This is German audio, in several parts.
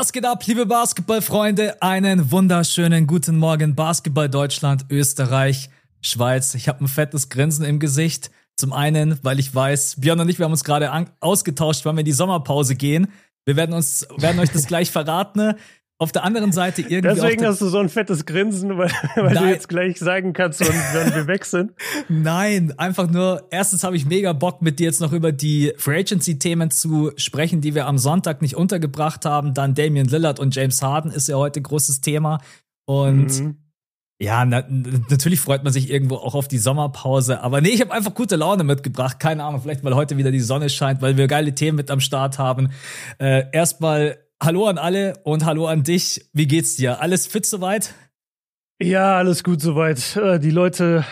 Was geht ab, liebe Basketballfreunde? Einen wunderschönen guten Morgen, Basketball Deutschland, Österreich, Schweiz. Ich habe ein fettes Grinsen im Gesicht. Zum einen, weil ich weiß, Björn und ich, wir haben uns gerade ausgetauscht, wann wir in die Sommerpause gehen. Wir werden uns, werden euch das gleich verraten. Auf der anderen Seite irgendwie. Deswegen hast du so ein fettes Grinsen, weil, weil du jetzt gleich sagen kannst, wenn wir weg sind. Nein, einfach nur, erstens habe ich mega Bock, mit dir jetzt noch über die Free Agency-Themen zu sprechen, die wir am Sonntag nicht untergebracht haben. Dann Damian Lillard und James Harden ist ja heute großes Thema. Und mhm. ja, na, natürlich freut man sich irgendwo auch auf die Sommerpause. Aber nee, ich habe einfach gute Laune mitgebracht. Keine Ahnung, vielleicht weil heute wieder die Sonne scheint, weil wir geile Themen mit am Start haben. Äh, erstmal Hallo an alle und hallo an dich. Wie geht's dir? Alles fit soweit? Ja, alles gut soweit. Äh, die Leute,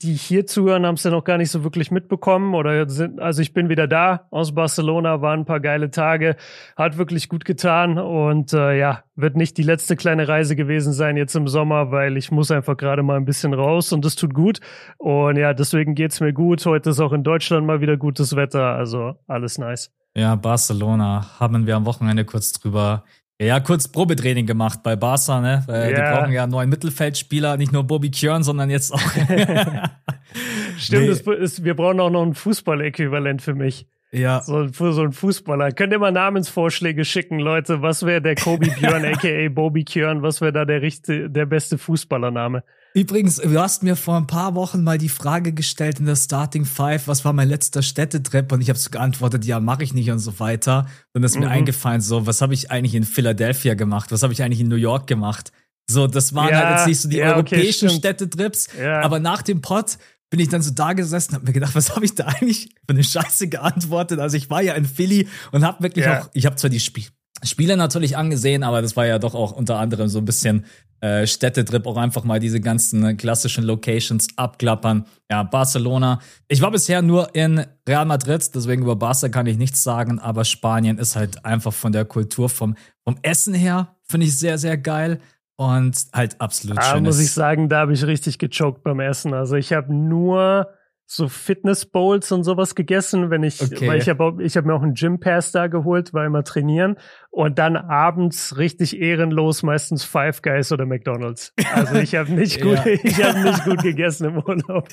die hier zuhören, haben es ja noch gar nicht so wirklich mitbekommen oder sind, also ich bin wieder da aus Barcelona, waren ein paar geile Tage, hat wirklich gut getan und äh, ja, wird nicht die letzte kleine Reise gewesen sein jetzt im Sommer, weil ich muss einfach gerade mal ein bisschen raus und das tut gut und ja, deswegen geht's mir gut. Heute ist auch in Deutschland mal wieder gutes Wetter, also alles nice. Ja, Barcelona haben wir am Wochenende kurz drüber. Ja, kurz Probetraining gemacht bei Barca, ne? Weil ja. Die brauchen ja einen neuen Mittelfeldspieler, nicht nur Bobby Kjörn, sondern jetzt auch. Stimmt, nee. ist, wir brauchen auch noch ein Fußballäquivalent für mich. Ja. So, so ein Fußballer. Könnt ihr mal Namensvorschläge schicken, Leute? Was wäre der Kobe Björn, aka Bobby Kjörn? Was wäre da der, richtige, der beste Fußballername? Übrigens, du hast mir vor ein paar Wochen mal die Frage gestellt in der Starting Five, was war mein letzter Städtetrip? Und ich habe so geantwortet, ja, mache ich nicht und so weiter. Und es ist mhm. mir eingefallen, so, was habe ich eigentlich in Philadelphia gemacht? Was habe ich eigentlich in New York gemacht? So, das waren ja, halt jetzt nicht so die ja, europäischen okay, Städtetrips. Ja. Aber nach dem Pod bin ich dann so da gesessen, habe mir gedacht, was habe ich da eigentlich für eine Scheiße geantwortet? Also ich war ja in Philly und habe wirklich auch, ich habe zwar die Spiel Spiele natürlich angesehen, aber das war ja doch auch unter anderem so ein bisschen äh, Städtetrip, auch einfach mal diese ganzen klassischen Locations abklappern. Ja, Barcelona. Ich war bisher nur in Real Madrid, deswegen über Barca kann ich nichts sagen, aber Spanien ist halt einfach von der Kultur, vom, vom Essen her, finde ich sehr, sehr geil. Und halt absolut schön. muss ich sagen, da habe ich richtig gechoked beim Essen. Also ich habe nur so Fitness Bowls und sowas gegessen, wenn ich, okay. weil ich habe ich hab mir auch einen Gym Pass da geholt, weil immer trainieren und dann abends richtig ehrenlos meistens Five Guys oder McDonald's. Also ich habe nicht gut, ja. ich habe nicht gut gegessen im Urlaub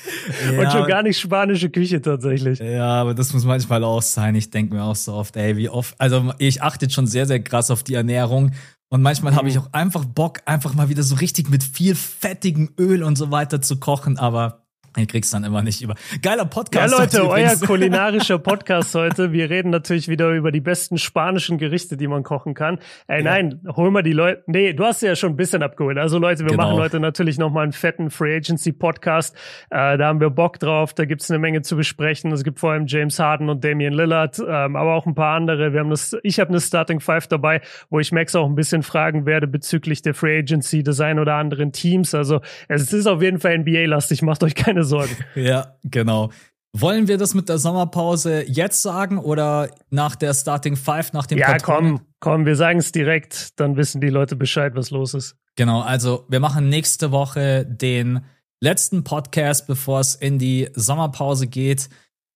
ja. und schon gar nicht spanische Küche tatsächlich. Ja, aber das muss manchmal auch sein. Ich denke mir auch so oft, ey, wie oft, also ich achte schon sehr sehr krass auf die Ernährung. Und manchmal mhm. habe ich auch einfach Bock, einfach mal wieder so richtig mit viel fettigem Öl und so weiter zu kochen, aber Ihr kriegst dann immer nicht über. Geiler Podcast. Ja, Leute, euer kulinarischer Podcast heute. Wir reden natürlich wieder über die besten spanischen Gerichte, die man kochen kann. Ey, ja. nein, hol mal die Leute. Nee, du hast ja schon ein bisschen abgeholt. Also Leute, wir genau. machen heute natürlich nochmal einen fetten Free Agency Podcast. Äh, da haben wir Bock drauf. Da gibt's eine Menge zu besprechen. Es gibt vor allem James Harden und Damian Lillard, ähm, aber auch ein paar andere. Wir haben das, ich habe eine Starting Five dabei, wo ich Max auch ein bisschen fragen werde bezüglich der Free Agency des ein oder anderen Teams. Also es ist auf jeden Fall NBA-lastig. Macht euch keine Sorgen. ja, genau. Wollen wir das mit der Sommerpause jetzt sagen oder nach der Starting Five, nach dem Ja, Patron? komm, komm, wir sagen es direkt, dann wissen die Leute Bescheid, was los ist. Genau, also wir machen nächste Woche den letzten Podcast, bevor es in die Sommerpause geht.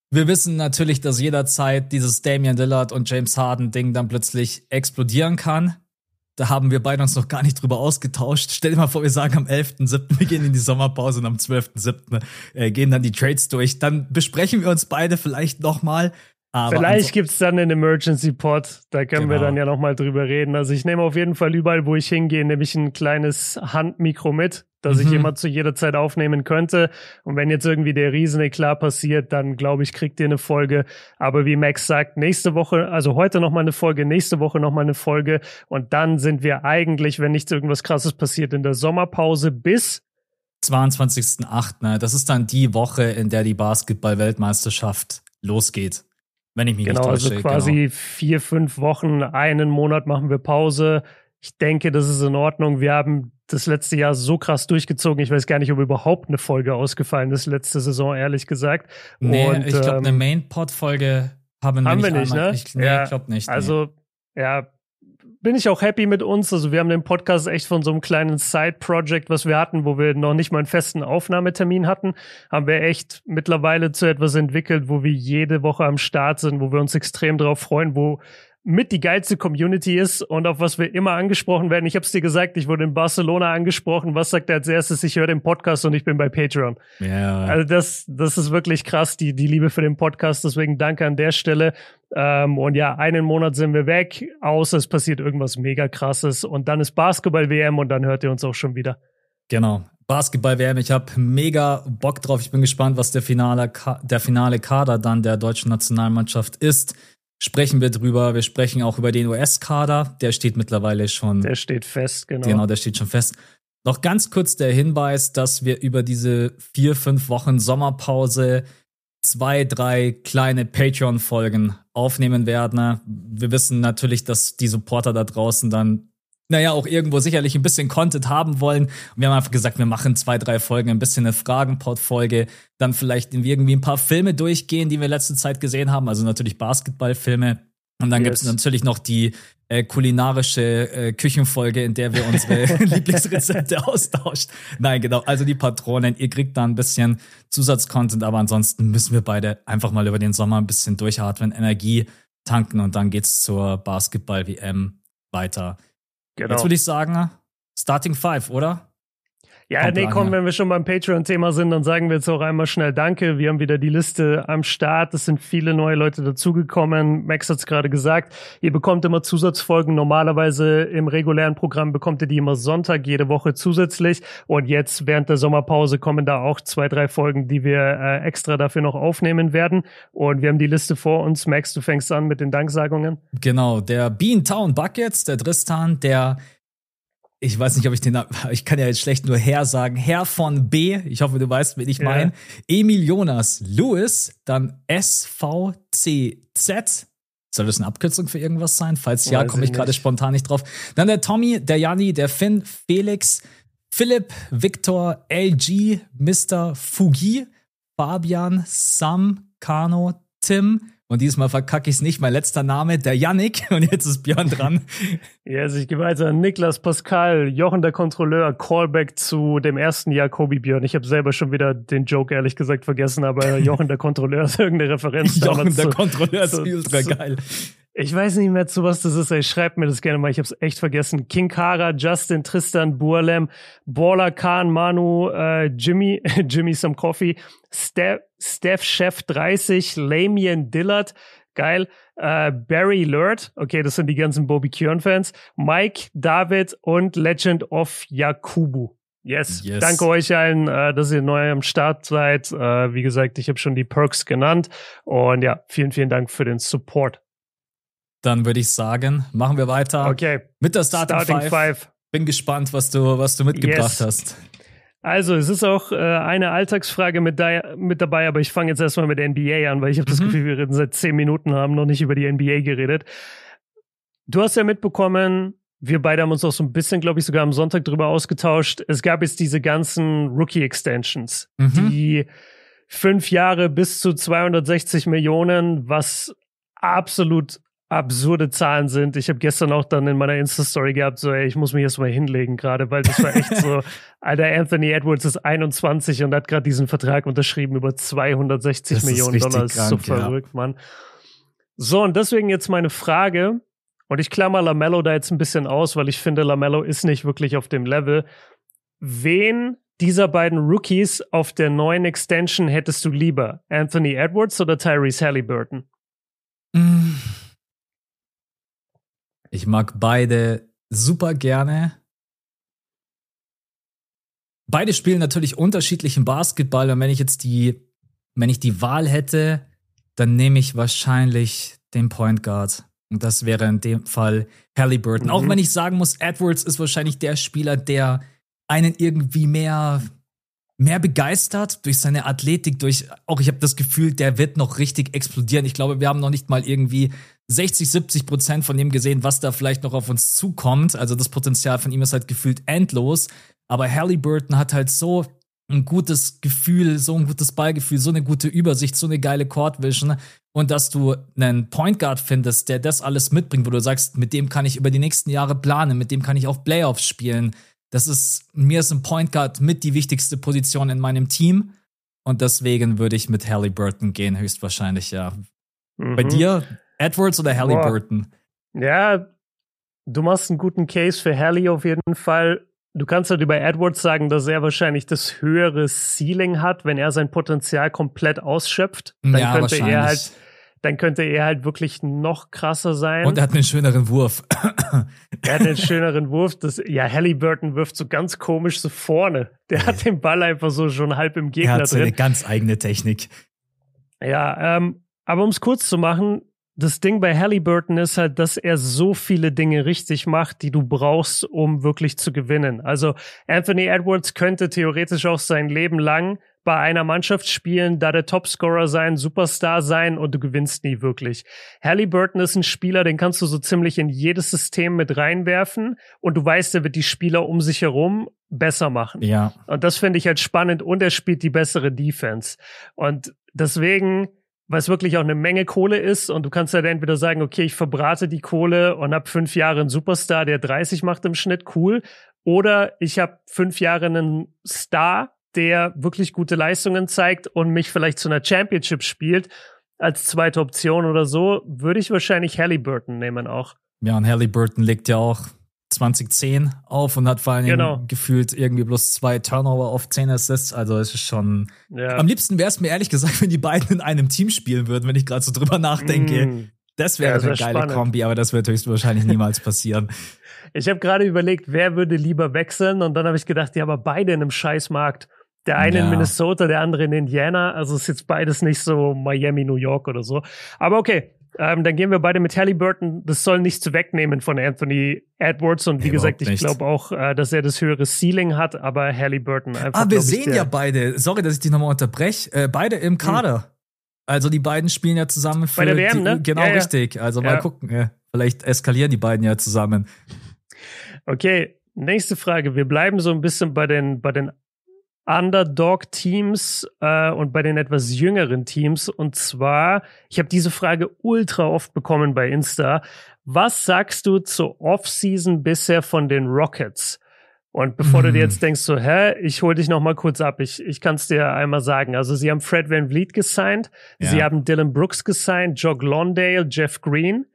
Wir wissen natürlich, dass jederzeit dieses Damian Dillard und James Harden Ding dann plötzlich explodieren kann. Da haben wir beide uns noch gar nicht drüber ausgetauscht. Stell dir mal vor, wir sagen am 11.7., wir gehen in die Sommerpause und am 12.7. Äh, gehen dann die Trades durch. Dann besprechen wir uns beide vielleicht nochmal. Aber Vielleicht gibt's dann einen Emergency Pod, da können genau. wir dann ja nochmal drüber reden. Also ich nehme auf jeden Fall überall, wo ich hingehe, nämlich ein kleines Handmikro mit, das mhm. ich immer zu jeder Zeit aufnehmen könnte. Und wenn jetzt irgendwie der Rieseneklar passiert, dann glaube ich, kriegt ihr eine Folge. Aber wie Max sagt, nächste Woche, also heute nochmal eine Folge, nächste Woche nochmal eine Folge. Und dann sind wir eigentlich, wenn nichts irgendwas krasses passiert, in der Sommerpause bis 22.8. Ne? Das ist dann die Woche, in der die Basketball-Weltmeisterschaft losgeht. Wenn ich mich genau, nicht täusche. Also quasi genau. vier, fünf Wochen, einen Monat machen wir Pause. Ich denke, das ist in Ordnung. Wir haben das letzte Jahr so krass durchgezogen. Ich weiß gar nicht, ob überhaupt eine Folge ausgefallen ist, letzte Saison, ehrlich gesagt. Nee, Und, ich glaube, ähm, eine Main-Pod-Folge haben, haben wir nicht, einmal, ne? Ich, nee, ja, ich glaube nicht. Nee. Also, ja, bin ich auch happy mit uns. Also wir haben den Podcast echt von so einem kleinen Side-Project, was wir hatten, wo wir noch nicht mal einen festen Aufnahmetermin hatten, haben wir echt mittlerweile zu etwas entwickelt, wo wir jede Woche am Start sind, wo wir uns extrem drauf freuen, wo mit die geilste Community ist und auf was wir immer angesprochen werden. Ich habe es dir gesagt, ich wurde in Barcelona angesprochen. Was sagt er als erstes? Ich höre den Podcast und ich bin bei Patreon. Ja. Also das, das ist wirklich krass, die, die Liebe für den Podcast. Deswegen danke an der Stelle. Ähm, und ja, einen Monat sind wir weg, außer es passiert irgendwas mega krasses. Und dann ist Basketball-WM und dann hört ihr uns auch schon wieder. Genau. Basketball-WM, ich habe mega Bock drauf. Ich bin gespannt, was der finale, der finale Kader dann der deutschen Nationalmannschaft ist sprechen wir drüber. Wir sprechen auch über den US-Kader. Der steht mittlerweile schon. Der steht fest, genau. Genau, der steht schon fest. Noch ganz kurz der Hinweis, dass wir über diese vier, fünf Wochen Sommerpause zwei, drei kleine Patreon-Folgen aufnehmen werden. Wir wissen natürlich, dass die Supporter da draußen dann naja, auch irgendwo sicherlich ein bisschen Content haben wollen. Und wir haben einfach gesagt, wir machen zwei, drei Folgen, ein bisschen eine Fragenport-Folge, dann vielleicht irgendwie ein paar Filme durchgehen, die wir letzte Zeit gesehen haben, also natürlich Basketballfilme. Und dann yes. gibt es natürlich noch die äh, kulinarische äh, Küchenfolge, in der wir unsere Lieblingsrezepte austauscht. Nein, genau. Also die Patronen, ihr kriegt da ein bisschen Zusatzcontent, aber ansonsten müssen wir beide einfach mal über den Sommer ein bisschen durchatmen, Energie tanken und dann geht's zur Basketball-WM weiter. Genau. Jetzt würde ich sagen, Starting Five, oder? Ja, Kommt nee, komm, ja. wenn wir schon beim Patreon-Thema sind, dann sagen wir jetzt auch einmal schnell Danke. Wir haben wieder die Liste am Start. Es sind viele neue Leute dazugekommen. Max hat es gerade gesagt. Ihr bekommt immer Zusatzfolgen. Normalerweise im regulären Programm bekommt ihr die immer Sonntag jede Woche zusätzlich. Und jetzt während der Sommerpause kommen da auch zwei, drei Folgen, die wir äh, extra dafür noch aufnehmen werden. Und wir haben die Liste vor uns. Max, du fängst an mit den Danksagungen. Genau, der Beantown Buckets, der Dristan, der ich weiß nicht, ob ich den, ich kann ja jetzt schlecht nur Herr sagen, Herr von B, ich hoffe, du weißt, wen ich ja. meine, Emil Jonas Lewis, dann SVCZ, soll das eine Abkürzung für irgendwas sein? Falls ja, komme ich gerade spontan nicht drauf. Dann der Tommy, der Janni, der Finn, Felix, Philipp, Victor, LG, Mr. Fugi, Fabian, Sam, Kano, Tim, und diesmal verkacke ich es nicht. Mein letzter Name, der Yannick. Und jetzt ist Björn dran. Ja, also ich gehe weiter. Niklas Pascal, Jochen der Kontrolleur, Callback zu dem ersten Jakobi Björn. Ich habe selber schon wieder den Joke ehrlich gesagt vergessen, aber Jochen der Kontrolleur ist irgendeine Referenz. Jochen der Kontrolleur ist ultra geil. Ich weiß nicht mehr, zu was das ist. Ey, schreibt mir das gerne mal. Ich habe es echt vergessen. King Kara, Justin, Tristan, Burlem, Baller Khan, Manu, äh, Jimmy, Jimmy Some Coffee, Steph, Steph Chef 30, Lamien Dillard, geil, äh, Barry Lurt, okay, das sind die ganzen Bobby Kjörn-Fans, Mike, David und Legend of Yakubu. Yes. yes. Danke euch allen, äh, dass ihr neu am Start seid. Äh, wie gesagt, ich habe schon die Perks genannt. Und ja, vielen, vielen Dank für den Support. Dann würde ich sagen, machen wir weiter okay. mit der Starting, Starting Five. Five. Bin gespannt, was du, was du mitgebracht yes. hast. Also, es ist auch äh, eine Alltagsfrage mit, da, mit dabei, aber ich fange jetzt erstmal mit der NBA an, weil ich habe mhm. das Gefühl, wir reden seit zehn Minuten, haben noch nicht über die NBA geredet. Du hast ja mitbekommen, wir beide haben uns auch so ein bisschen, glaube ich, sogar am Sonntag drüber ausgetauscht. Es gab jetzt diese ganzen Rookie-Extensions, mhm. die fünf Jahre bis zu 260 Millionen, was absolut absurde Zahlen sind. Ich habe gestern auch dann in meiner Insta-Story gehabt, so, ey, ich muss mich erstmal hinlegen gerade, weil das war echt so, Alter, Anthony Edwards ist 21 und hat gerade diesen Vertrag unterschrieben über 260 das Millionen Dollar. Das ist so verrückt, ja. Mann. So, und deswegen jetzt meine Frage, und ich klammer Lamello da jetzt ein bisschen aus, weil ich finde, Lamello ist nicht wirklich auf dem Level. Wen dieser beiden Rookies auf der neuen Extension hättest du lieber? Anthony Edwards oder Tyrese Halliburton? Mm. Ich mag beide super gerne. Beide spielen natürlich unterschiedlichen Basketball und wenn ich jetzt die, wenn ich die Wahl hätte, dann nehme ich wahrscheinlich den Point Guard. Und das wäre in dem Fall Halliburton. Mhm. Auch wenn ich sagen muss, Edwards ist wahrscheinlich der Spieler, der einen irgendwie mehr, mehr begeistert durch seine Athletik, durch auch ich habe das Gefühl, der wird noch richtig explodieren. Ich glaube, wir haben noch nicht mal irgendwie 60, 70 Prozent von dem gesehen, was da vielleicht noch auf uns zukommt. Also das Potenzial von ihm ist halt gefühlt endlos. Aber Halliburton hat halt so ein gutes Gefühl, so ein gutes Ballgefühl, so eine gute Übersicht, so eine geile Court Vision und dass du einen Point Guard findest, der das alles mitbringt, wo du sagst, mit dem kann ich über die nächsten Jahre planen, mit dem kann ich auch Playoffs spielen. Das ist mir ist ein Point Guard mit die wichtigste Position in meinem Team und deswegen würde ich mit Halliburton gehen höchstwahrscheinlich ja. Mhm. Bei dir Edwards oder Halliburton? Ja, du machst einen guten Case für Hallie auf jeden Fall. Du kannst halt über Edwards sagen, dass er wahrscheinlich das höhere Ceiling hat, wenn er sein Potenzial komplett ausschöpft. Dann ja, könnte er halt, dann könnte er halt wirklich noch krasser sein. Und er hat einen schöneren Wurf. er hat einen schöneren Wurf. Das, ja, Halliburton wirft so ganz komisch so vorne. Der hat den Ball einfach so schon halb im Gegner er hat seine ganz eigene Technik. Ja, ähm, aber um es kurz zu machen, das Ding bei Halliburton ist halt, dass er so viele Dinge richtig macht, die du brauchst, um wirklich zu gewinnen. Also Anthony Edwards könnte theoretisch auch sein Leben lang bei einer Mannschaft spielen, da der Topscorer sein, Superstar sein und du gewinnst nie wirklich. Halliburton ist ein Spieler, den kannst du so ziemlich in jedes System mit reinwerfen und du weißt, er wird die Spieler um sich herum besser machen. Ja. Und das finde ich halt spannend und er spielt die bessere Defense. Und deswegen weil es wirklich auch eine Menge Kohle ist und du kannst halt entweder sagen, okay, ich verbrate die Kohle und hab fünf Jahre einen Superstar, der 30 macht im Schnitt, cool. Oder ich habe fünf Jahre einen Star, der wirklich gute Leistungen zeigt und mich vielleicht zu einer Championship spielt als zweite Option oder so, würde ich wahrscheinlich Halliburton nehmen auch. Ja, und Halliburton legt ja auch 2010 auf und hat vor allem genau. gefühlt irgendwie bloß zwei Turnover auf 10 Assists. Also es ist schon. Ja. Am liebsten wäre es mir ehrlich gesagt, wenn die beiden in einem Team spielen würden, wenn ich gerade so drüber nachdenke. Mm. Das wäre ja, eine geile spannend. Kombi, aber das wird höchstwahrscheinlich niemals passieren. Ich habe gerade überlegt, wer würde lieber wechseln und dann habe ich gedacht, ja, aber beide in einem Scheißmarkt. Der eine ja. in Minnesota, der andere in Indiana. Also ist jetzt beides nicht so Miami, New York oder so. Aber okay, ähm, dann gehen wir beide mit Halliburton. Das soll nichts wegnehmen von Anthony Edwards. Und wie nee, gesagt, ich glaube auch, äh, dass er das höhere Ceiling hat, aber Halliburton einfach. Ah, wir sehen ja beide. Sorry, dass ich dich nochmal unterbreche. Äh, beide im hm. Kader. Hm. Also die beiden spielen ja zusammen für Bei der WM, die, ne? Genau, ja, richtig. Also mal gucken. Ja. Vielleicht eskalieren die beiden ja zusammen. Okay, nächste Frage. Wir bleiben so ein bisschen bei den, bei den Underdog-Teams äh, und bei den etwas jüngeren Teams. Und zwar, ich habe diese Frage ultra oft bekommen bei Insta. Was sagst du zur Offseason bisher von den Rockets? Und bevor hm. du dir hm. jetzt denkst, so, hä, ich hol dich noch mal kurz ab. Ich, ich kann es dir einmal sagen. Also sie haben Fred Van Vliet gesigned, ja. sie haben Dylan Brooks gesigned, Jock Londale, Jeff Green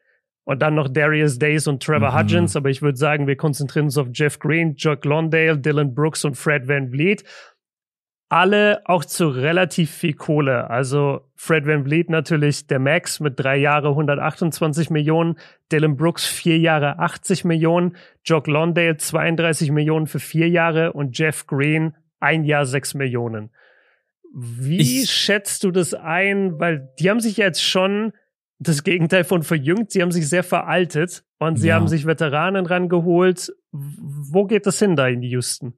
und dann noch Darius Days und Trevor mhm. Hudgens. Aber ich würde sagen, wir konzentrieren uns auf Jeff Green, Jock Londale, Dylan Brooks und Fred Van Vliet alle auch zu relativ viel Kohle. Also Fred Van Vliet natürlich der Max mit drei Jahre 128 Millionen, Dylan Brooks vier Jahre 80 Millionen, Jock Londale 32 Millionen für vier Jahre und Jeff Green ein Jahr sechs Millionen. Wie ich schätzt du das ein? Weil die haben sich jetzt schon das Gegenteil von verjüngt. Sie haben sich sehr veraltet und sie ja. haben sich Veteranen rangeholt. Wo geht das hin da in die Houston?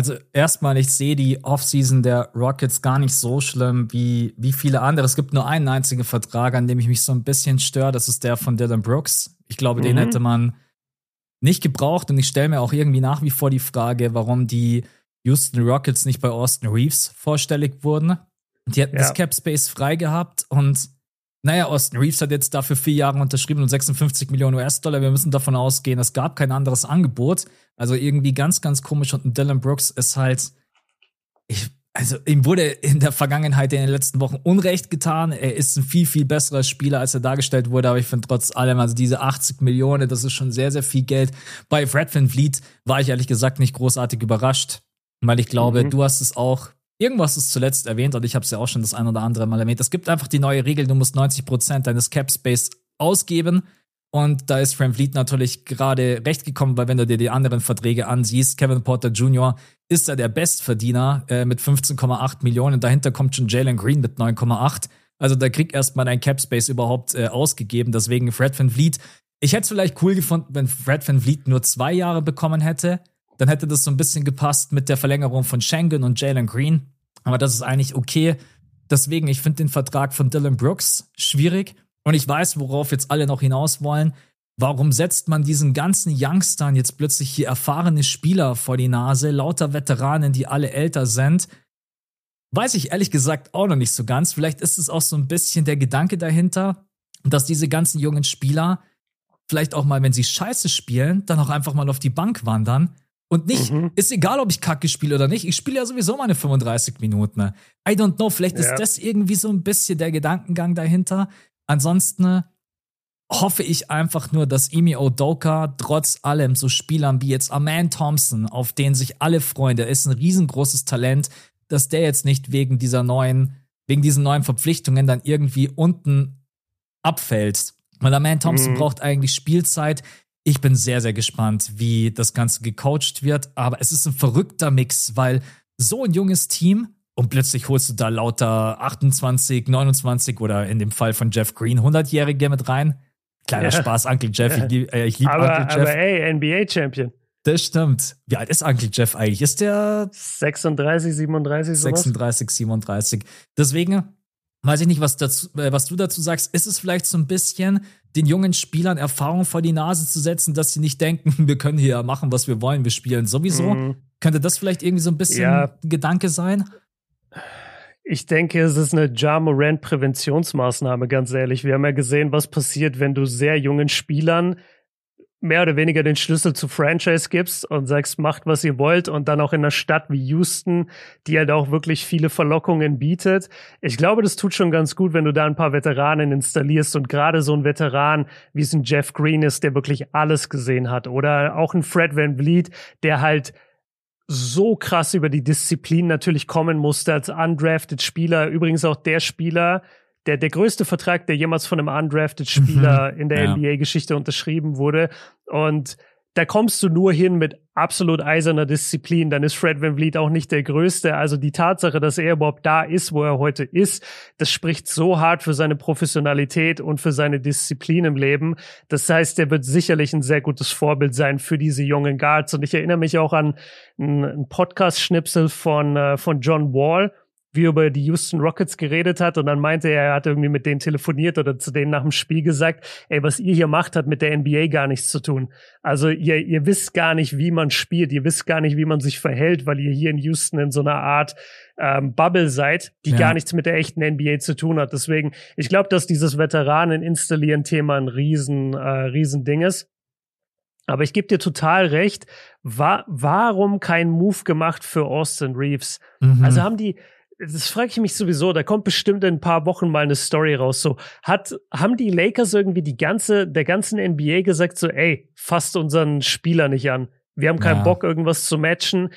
Also erstmal, ich sehe die Offseason der Rockets gar nicht so schlimm wie, wie viele andere. Es gibt nur einen einzigen Vertrag, an dem ich mich so ein bisschen störe. Das ist der von Dylan Brooks. Ich glaube, mhm. den hätte man nicht gebraucht. Und ich stelle mir auch irgendwie nach wie vor die Frage, warum die Houston Rockets nicht bei Austin Reeves vorstellig wurden. Die hätten ja. das Cap Space frei gehabt und naja, Austin Reeves hat jetzt dafür vier Jahre unterschrieben und 56 Millionen US-Dollar. Wir müssen davon ausgehen, es gab kein anderes Angebot. Also irgendwie ganz, ganz komisch. Und Dylan Brooks ist halt, ich, also ihm wurde in der Vergangenheit in den letzten Wochen Unrecht getan. Er ist ein viel, viel besserer Spieler, als er dargestellt wurde. Aber ich finde trotz allem, also diese 80 Millionen, das ist schon sehr, sehr viel Geld. Bei Fred Van Vliet war ich ehrlich gesagt nicht großartig überrascht. Weil ich glaube, mhm. du hast es auch Irgendwas ist zuletzt erwähnt und ich habe es ja auch schon das ein oder andere Mal erwähnt. Es gibt einfach die neue Regel, du musst 90% deines Cap Space ausgeben. Und da ist Frank Fleet natürlich gerade recht gekommen, weil wenn du dir die anderen Verträge ansiehst, Kevin Porter Jr. ist da der Bestverdiener äh, mit 15,8 Millionen. Dahinter kommt schon Jalen Green mit 9,8. Also da kriegt erstmal dein Cap Space überhaupt äh, ausgegeben. Deswegen Fred Van Vliet. Ich hätte es vielleicht cool gefunden, wenn Fred Van Vliet nur zwei Jahre bekommen hätte dann hätte das so ein bisschen gepasst mit der Verlängerung von Schengen und Jalen Green. Aber das ist eigentlich okay. Deswegen, ich finde den Vertrag von Dylan Brooks schwierig. Und ich weiß, worauf jetzt alle noch hinaus wollen. Warum setzt man diesen ganzen Youngstern jetzt plötzlich hier erfahrene Spieler vor die Nase, lauter Veteranen, die alle älter sind? Weiß ich ehrlich gesagt auch noch nicht so ganz. Vielleicht ist es auch so ein bisschen der Gedanke dahinter, dass diese ganzen jungen Spieler vielleicht auch mal, wenn sie scheiße spielen, dann auch einfach mal auf die Bank wandern und nicht, mhm. ist egal, ob ich Kacke spiele oder nicht, ich spiele ja sowieso meine 35 Minuten. I don't know, vielleicht ja. ist das irgendwie so ein bisschen der Gedankengang dahinter. Ansonsten, hoffe ich einfach nur, dass Emi Odoka trotz allem so Spielern wie jetzt Aman Thompson, auf den sich alle freuen, der ist ein riesengroßes Talent, dass der jetzt nicht wegen dieser neuen, wegen diesen neuen Verpflichtungen dann irgendwie unten abfällt. Weil Aman Thompson mhm. braucht eigentlich Spielzeit. Ich bin sehr, sehr gespannt, wie das Ganze gecoacht wird. Aber es ist ein verrückter Mix, weil so ein junges Team und plötzlich holst du da lauter 28, 29 oder in dem Fall von Jeff Green 100-Jährige mit rein. Kleiner ja. Spaß, Uncle Jeff. Ich liebe äh, lieb aber, Uncle Jeff. Aber ey, NBA-Champion. Das stimmt. Wie alt ist Uncle Jeff eigentlich? Ist der 36, 37, sowas? 36, 37. Deswegen weiß ich nicht, was, dazu, äh, was du dazu sagst. Ist es vielleicht so ein bisschen den jungen Spielern Erfahrung vor die Nase zu setzen, dass sie nicht denken, wir können hier machen, was wir wollen, wir spielen sowieso? Mhm. Könnte das vielleicht irgendwie so ein bisschen ja. Gedanke sein? Ich denke, es ist eine Ja Morant Präventionsmaßnahme, ganz ehrlich. Wir haben ja gesehen, was passiert, wenn du sehr jungen Spielern mehr oder weniger den Schlüssel zu Franchise gibst und sagst, macht was ihr wollt und dann auch in einer Stadt wie Houston, die halt auch wirklich viele Verlockungen bietet. Ich glaube, das tut schon ganz gut, wenn du da ein paar Veteranen installierst und gerade so ein Veteran, wie es ein Jeff Green ist, der wirklich alles gesehen hat oder auch ein Fred Van Vliet, der halt so krass über die Disziplin natürlich kommen musste als undrafted Spieler. Übrigens auch der Spieler, der, der größte Vertrag, der jemals von einem undrafted Spieler mhm. in der ja. NBA-Geschichte unterschrieben wurde. Und da kommst du nur hin mit absolut eiserner Disziplin. Dann ist Fred Van Vliet auch nicht der Größte. Also die Tatsache, dass er überhaupt da ist, wo er heute ist, das spricht so hart für seine Professionalität und für seine Disziplin im Leben. Das heißt, er wird sicherlich ein sehr gutes Vorbild sein für diese jungen Guards. Und ich erinnere mich auch an einen Podcast-Schnipsel von, äh, von John Wall, wie er über die Houston Rockets geredet hat und dann meinte er, er hat irgendwie mit denen telefoniert oder zu denen nach dem Spiel gesagt, ey, was ihr hier macht, hat mit der NBA gar nichts zu tun. Also ihr, ihr wisst gar nicht, wie man spielt, ihr wisst gar nicht, wie man sich verhält, weil ihr hier in Houston in so einer Art ähm, Bubble seid, die ja. gar nichts mit der echten NBA zu tun hat. Deswegen, ich glaube, dass dieses Veteranen installieren Thema ein riesen, äh, riesen Ding ist. Aber ich gebe dir total recht. Wa warum kein Move gemacht für Austin Reeves? Mhm. Also haben die, das frage ich mich sowieso, da kommt bestimmt in ein paar Wochen mal eine Story raus. So, hat, haben die Lakers irgendwie die ganze, der ganzen NBA gesagt, so, ey, fasst unseren Spieler nicht an. Wir haben keinen ja. Bock, irgendwas zu matchen.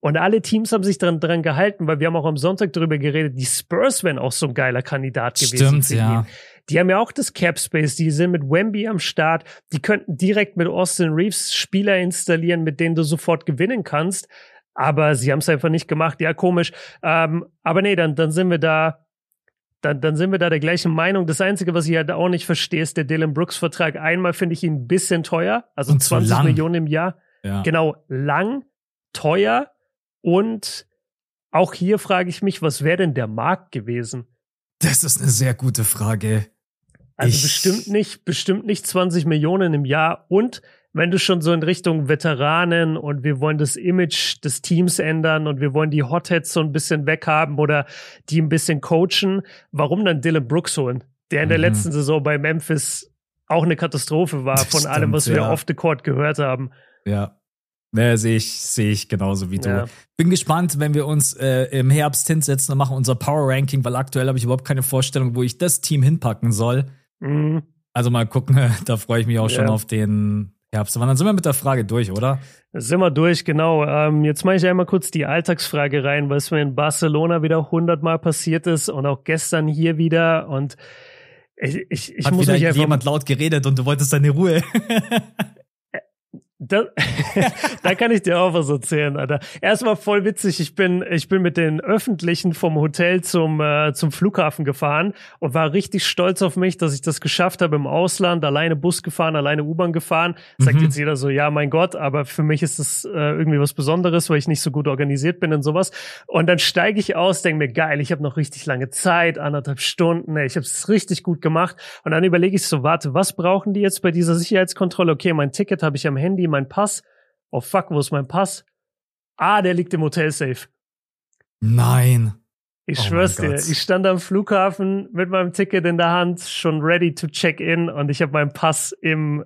Und alle Teams haben sich dran, dran gehalten, weil wir haben auch am Sonntag darüber geredet, die Spurs wären auch so ein geiler Kandidat gewesen. Stimmt, ja. Die haben ja auch das Cap Space, die sind mit Wemby am Start, die könnten direkt mit Austin Reeves Spieler installieren, mit denen du sofort gewinnen kannst aber sie haben es einfach nicht gemacht. Ja, komisch. Ähm, aber nee, dann, dann sind wir da, dann, dann sind wir da der gleichen Meinung. Das Einzige, was ich halt auch nicht verstehe, ist der Dylan Brooks-Vertrag. Einmal finde ich ihn ein bisschen teuer, also und 20 lang. Millionen im Jahr. Ja. Genau, lang, teuer und auch hier frage ich mich, was wäre denn der Markt gewesen? Das ist eine sehr gute Frage. Also ich bestimmt nicht, bestimmt nicht 20 Millionen im Jahr und wenn du schon so in Richtung Veteranen und wir wollen das Image des Teams ändern und wir wollen die Hotheads so ein bisschen weghaben oder die ein bisschen coachen, warum dann Dylan Brooks holen, der in der mhm. letzten Saison bei Memphis auch eine Katastrophe war von Stimmt, allem, was wir ja. off the court gehört haben. Ja. Ja, sehe ich, sehe ich genauso wie du. Ja. Bin gespannt, wenn wir uns äh, im Herbst hinsetzen und machen unser Power Ranking, weil aktuell habe ich überhaupt keine Vorstellung, wo ich das Team hinpacken soll. Mhm. Also mal gucken, da freue ich mich auch ja. schon auf den Herbst. Aber dann sind wir mit der Frage durch, oder? Sind wir durch, genau. Ähm, jetzt mache ich einmal kurz die Alltagsfrage rein, weil es mir in Barcelona wieder hundertmal passiert ist und auch gestern hier wieder. Und ich, ich, ich Hat muss mich einfach jemand laut geredet und du wolltest deine Ruhe. Da, da kann ich dir auch was erzählen, Alter. Erstmal voll witzig. Ich bin, ich bin mit den Öffentlichen vom Hotel zum, äh, zum Flughafen gefahren und war richtig stolz auf mich, dass ich das geschafft habe im Ausland. Alleine Bus gefahren, alleine U-Bahn gefahren. Sagt mhm. jetzt jeder so, ja, mein Gott, aber für mich ist das äh, irgendwie was Besonderes, weil ich nicht so gut organisiert bin und sowas. Und dann steige ich aus, denke mir, geil, ich habe noch richtig lange Zeit, anderthalb Stunden, ey, ich habe es richtig gut gemacht. Und dann überlege ich so, warte, was brauchen die jetzt bei dieser Sicherheitskontrolle? Okay, mein Ticket habe ich am Handy, mein Pass. Oh fuck, wo ist mein Pass? Ah, der liegt im Hotelsafe. Nein. Ich oh schwör's dir, ich stand am Flughafen mit meinem Ticket in der Hand, schon ready to check in und ich habe meinen Pass im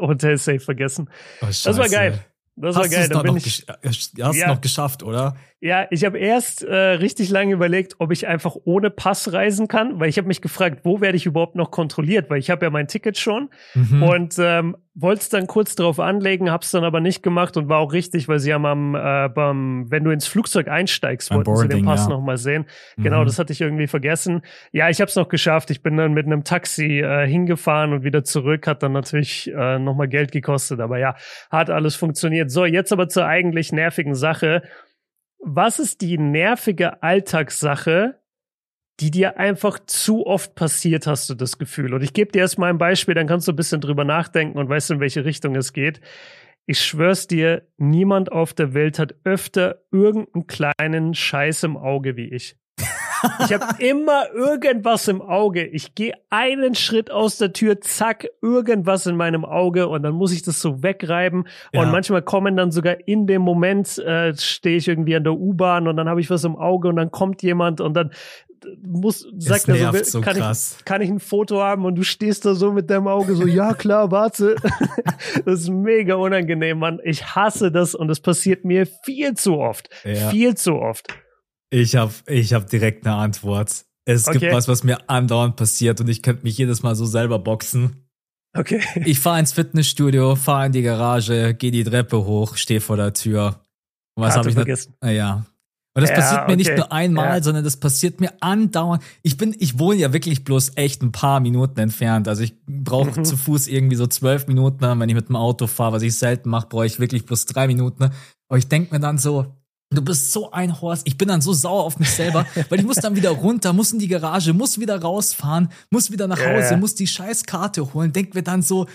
Hotelsafe vergessen. Oh, das war geil. Das war geil. Dann bin ich, äh, hast ja, noch geschafft, oder? Ja, ich habe erst äh, richtig lange überlegt, ob ich einfach ohne Pass reisen kann, weil ich habe mich gefragt, wo werde ich überhaupt noch kontrolliert, weil ich habe ja mein Ticket schon mhm. und ähm, wollte es dann kurz darauf anlegen, habe es dann aber nicht gemacht und war auch richtig, weil sie haben am, äh, beim, wenn du ins Flugzeug einsteigst, wollten sie den Pass ja. noch mal sehen. Genau, mhm. Genau, das hatte ich irgendwie vergessen. Ja, ich habe es noch geschafft. Ich bin dann mit einem Taxi äh, hingefahren und wieder zurück. Hat dann natürlich äh, noch mal Geld gekostet, aber ja, hat alles funktioniert. So, jetzt aber zur eigentlich nervigen Sache was ist die nervige Alltagssache, die dir einfach zu oft passiert, hast du das Gefühl? Und ich gebe dir erstmal ein Beispiel, dann kannst du ein bisschen drüber nachdenken und weißt, in welche Richtung es geht. Ich schwör's dir, niemand auf der Welt hat öfter irgendeinen kleinen Scheiß im Auge wie ich. Ich habe immer irgendwas im Auge. Ich gehe einen Schritt aus der Tür, zack, irgendwas in meinem Auge und dann muss ich das so wegreiben. Ja. Und manchmal kommen dann sogar in dem Moment, äh, stehe ich irgendwie an der U-Bahn und dann habe ich was im Auge und dann kommt jemand und dann muss, sagt er so, so kann, ich, kann ich ein Foto haben und du stehst da so mit deinem Auge so, ja klar, warte. das ist mega unangenehm, Mann. Ich hasse das und es passiert mir viel zu oft. Ja. Viel zu oft. Ich habe ich hab direkt eine Antwort. Es okay. gibt was, was mir andauernd passiert und ich könnte mich jedes Mal so selber boxen. Okay. Ich fahre ins Fitnessstudio, fahre in die Garage, gehe die Treppe hoch, stehe vor der Tür. Und was habe ich vergessen? Na, ja. Und das ja, passiert mir okay. nicht nur einmal, ja. sondern das passiert mir andauernd. Ich bin, ich wohne ja wirklich bloß echt ein paar Minuten entfernt. Also ich brauche mhm. zu Fuß irgendwie so zwölf Minuten. Wenn ich mit dem Auto fahre, was ich selten mache, brauche ich wirklich bloß drei Minuten. Aber ich denke mir dann so, Du bist so ein Horst. Ich bin dann so sauer auf mich selber, weil ich muss dann wieder runter, muss in die Garage, muss wieder rausfahren, muss wieder nach Hause, yeah. muss die Scheißkarte holen. Denk mir dann so,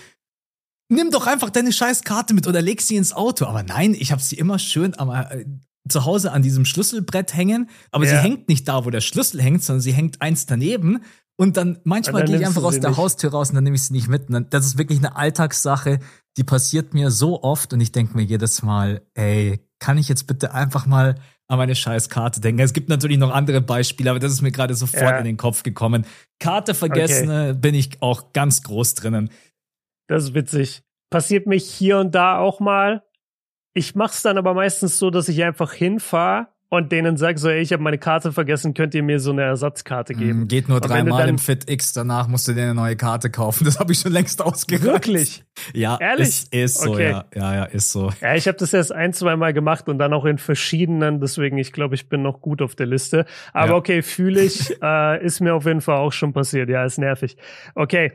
nimm doch einfach deine Scheißkarte mit oder leg sie ins Auto. Aber nein, ich habe sie immer schön am, äh, zu Hause an diesem Schlüsselbrett hängen. Aber yeah. sie hängt nicht da, wo der Schlüssel hängt, sondern sie hängt eins daneben. Und dann manchmal gehe ich einfach aus der nicht. Haustür raus und dann nehme ich sie nicht mit. Und das ist wirklich eine Alltagssache, die passiert mir so oft und ich denke mir jedes Mal, ey, kann ich jetzt bitte einfach mal an meine scheiß Karte denken. Es gibt natürlich noch andere Beispiele, aber das ist mir gerade sofort ja. in den Kopf gekommen. Karte vergessen, okay. bin ich auch ganz groß drinnen. Das ist witzig. Passiert mich hier und da auch mal. Ich mach's dann aber meistens so, dass ich einfach hinfahre und denen sag so, ey, ich habe meine Karte vergessen, könnt ihr mir so eine Ersatzkarte mm, geben? Geht nur dreimal im Fit X, danach musst du dir eine neue Karte kaufen. Das habe ich schon längst ausgereizt. Wirklich? Ja, ehrlich? Ist, ist so, okay. ja. Ja, ja, ist so. Ja, ich habe das erst ein, zwei Mal gemacht und dann auch in verschiedenen, deswegen ich glaube, ich bin noch gut auf der Liste. Aber ja. okay, fühle ich, äh, ist mir auf jeden Fall auch schon passiert. Ja, ist nervig. Okay,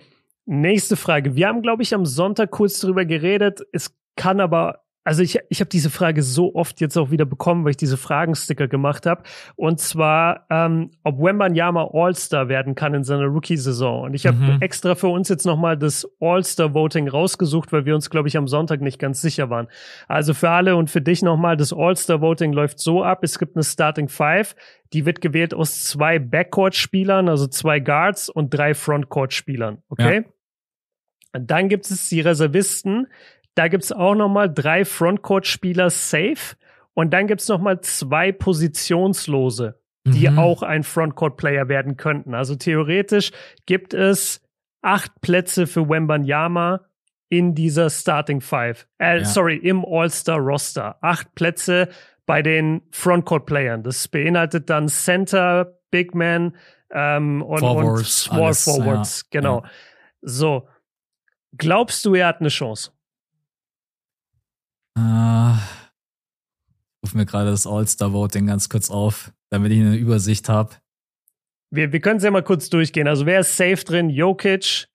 nächste Frage. Wir haben, glaube ich, am Sonntag kurz drüber geredet. Es kann aber also ich, ich habe diese Frage so oft jetzt auch wieder bekommen, weil ich diese Fragensticker gemacht habe. Und zwar, ähm, ob Wembanyama All-Star werden kann in seiner Rookie-Saison. Und ich habe mhm. extra für uns jetzt nochmal das All-Star-Voting rausgesucht, weil wir uns, glaube ich, am Sonntag nicht ganz sicher waren. Also für alle und für dich nochmal, das All-Star-Voting läuft so ab. Es gibt eine Starting Five, die wird gewählt aus zwei Backcourt-Spielern, also zwei Guards und drei Frontcourt-Spielern. Okay? Ja. Dann gibt es die Reservisten, da gibt's auch nochmal drei Frontcourt-Spieler safe und dann gibt's nochmal zwei Positionslose, die mhm. auch ein Frontcourt-Player werden könnten. Also theoretisch gibt es acht Plätze für Wembanyama in dieser Starting Five. Äh, ja. Sorry, im All-Star-Roster. Acht Plätze bei den Frontcourt-Playern. Das beinhaltet dann Center, Big Man ähm, und, Forwards, und Small alles, Forwards. Ja. Genau. Ja. So. Glaubst du, er hat eine Chance? Äh, ruf mir gerade das All-Star-Voting ganz kurz auf, damit ich eine Übersicht habe. Wir, wir können es ja mal kurz durchgehen. Also wer ist safe drin? Jokic,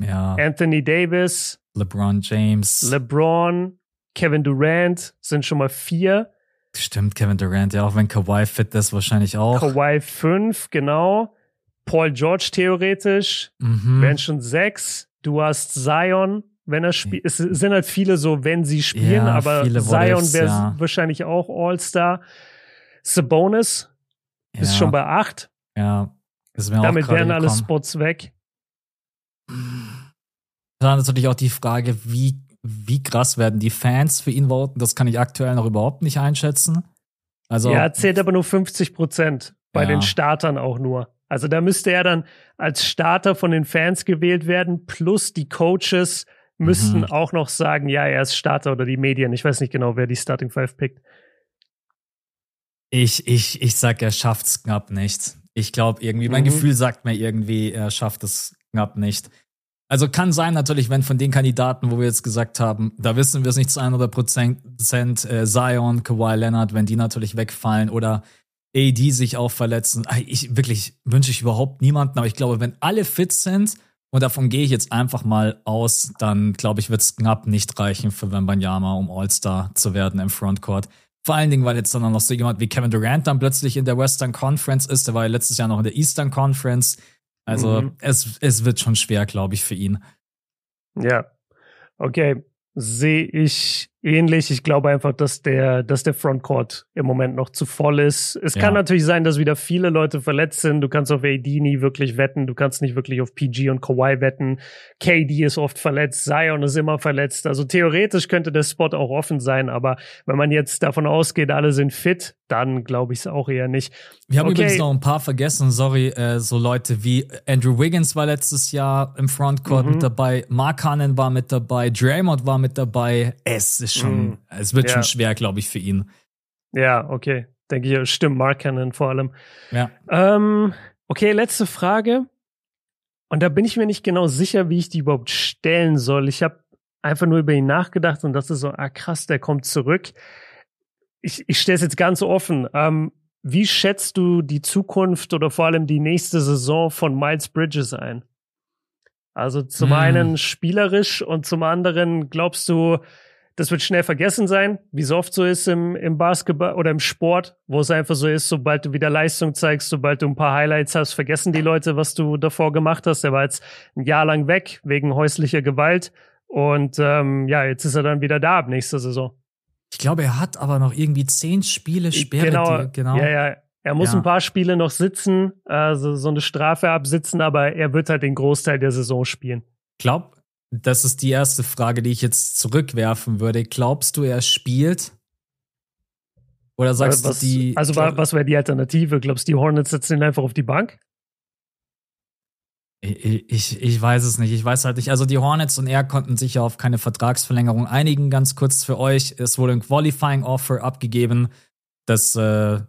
ja. Anthony Davis, LeBron James, LeBron, Kevin Durant sind schon mal vier. Stimmt, Kevin Durant, ja, auch wenn Kawhi fit ist, wahrscheinlich auch. Kawhi fünf, genau. Paul George theoretisch, mhm. wären schon sechs. Du hast Zion, wenn er spielt. Es sind halt viele so, wenn sie spielen, ja, aber Zion wäre ja. wahrscheinlich auch All-Star. Sabonis ja. ist schon bei acht. Ja, ist mir Damit wären alle Spots weg. Dann ist natürlich auch die Frage, wie, wie krass werden die Fans für ihn voten? Das kann ich aktuell noch überhaupt nicht einschätzen. Also, ja, zählt aber nur 50 Prozent. Bei ja. den Startern auch nur. Also da müsste er dann als Starter von den Fans gewählt werden, plus die Coaches müssten mhm. auch noch sagen, ja, er ist Starter oder die Medien. Ich weiß nicht genau, wer die Starting Five pickt. Ich, ich, ich sag, er schafft's knapp nicht. Ich glaube irgendwie, mein mhm. Gefühl sagt mir irgendwie, er schafft es knapp nicht. Also kann sein natürlich, wenn von den Kandidaten, wo wir jetzt gesagt haben, da wissen wir es nicht zu 100 Prozent, äh, Zion, Kawhi Leonard, wenn die natürlich wegfallen oder AD sich auch verletzen. Ich wirklich wünsche ich überhaupt niemanden, aber ich glaube, wenn alle fit sind, und davon gehe ich jetzt einfach mal aus, dann glaube ich, wird es knapp nicht reichen für Wembanyama, um All-Star zu werden im Frontcourt. Vor allen Dingen, weil jetzt dann noch so jemand wie Kevin Durant dann plötzlich in der Western Conference ist. Der war ja letztes Jahr noch in der Eastern Conference. Also mhm. es, es wird schon schwer, glaube ich, für ihn. Ja. Okay. Sehe ich ähnlich. Ich glaube einfach, dass der, dass der Frontcourt im Moment noch zu voll ist. Es ja. kann natürlich sein, dass wieder viele Leute verletzt sind. Du kannst auf AD nie wirklich wetten. Du kannst nicht wirklich auf PG und Kawhi wetten. KD ist oft verletzt. Zion ist immer verletzt. Also theoretisch könnte der Spot auch offen sein. Aber wenn man jetzt davon ausgeht, alle sind fit, dann glaube ich es auch eher nicht. Wir haben okay. übrigens noch ein paar vergessen. Sorry, äh, so Leute wie Andrew Wiggins war letztes Jahr im Frontcourt mhm. mit dabei. Mark Hannon war mit dabei. Draymond war mit dabei. Es ist schon mhm. es wird ja. schon schwer, glaube ich, für ihn. Ja, okay. Denke ich, stimmt, Mark Cannon vor allem. Ja. Ähm, okay, letzte Frage. Und da bin ich mir nicht genau sicher, wie ich die überhaupt stellen soll. Ich habe einfach nur über ihn nachgedacht und das ist so, ah krass, der kommt zurück. Ich, ich stelle es jetzt ganz offen. Ähm, wie schätzt du die Zukunft oder vor allem die nächste Saison von Miles Bridges ein? Also zum hm. einen spielerisch und zum anderen glaubst du, das wird schnell vergessen sein, wie es oft so ist im, im Basketball oder im Sport, wo es einfach so ist, sobald du wieder Leistung zeigst, sobald du ein paar Highlights hast, vergessen die Leute, was du davor gemacht hast. Er war jetzt ein Jahr lang weg wegen häuslicher Gewalt und ähm, ja, jetzt ist er dann wieder da ab nächster Saison. Ich glaube, er hat aber noch irgendwie zehn Spiele Sperre. Genau, genau. Ja, ja. Er muss ja. ein paar Spiele noch sitzen, also so eine Strafe absitzen, aber er wird halt den Großteil der Saison spielen. Glaub, das ist die erste Frage, die ich jetzt zurückwerfen würde. Glaubst du, er spielt? Oder sagst was, du die. Also, was wäre die Alternative? Glaubst du, die Hornets setzen ihn einfach auf die Bank? Ich, ich, ich weiß es nicht. Ich weiß halt nicht. Also, die Hornets und er konnten sich ja auf keine Vertragsverlängerung einigen. Ganz kurz für euch: Es wurde ein Qualifying Offer abgegeben. Das äh,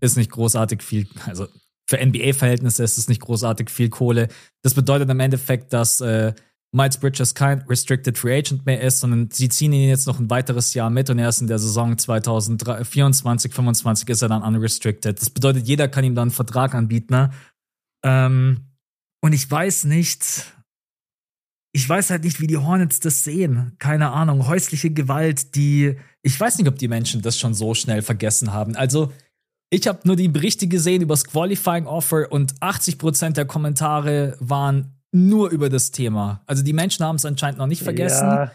ist nicht großartig viel. Also, für NBA-Verhältnisse ist es nicht großartig viel Kohle. Das bedeutet im Endeffekt, dass. Äh, Miles Bridges kein Restricted Free Agent mehr ist, sondern sie ziehen ihn jetzt noch ein weiteres Jahr mit und erst in der Saison 2024, 25 ist er dann unrestricted. Das bedeutet, jeder kann ihm dann einen Vertrag anbieten. Ne? Ähm, und ich weiß nicht, ich weiß halt nicht, wie die Hornets das sehen. Keine Ahnung. Häusliche Gewalt, die, ich weiß nicht, ob die Menschen das schon so schnell vergessen haben. Also, ich habe nur die Berichte gesehen über das Qualifying Offer und 80% der Kommentare waren nur über das Thema. Also die Menschen haben es anscheinend noch nicht vergessen. Ja,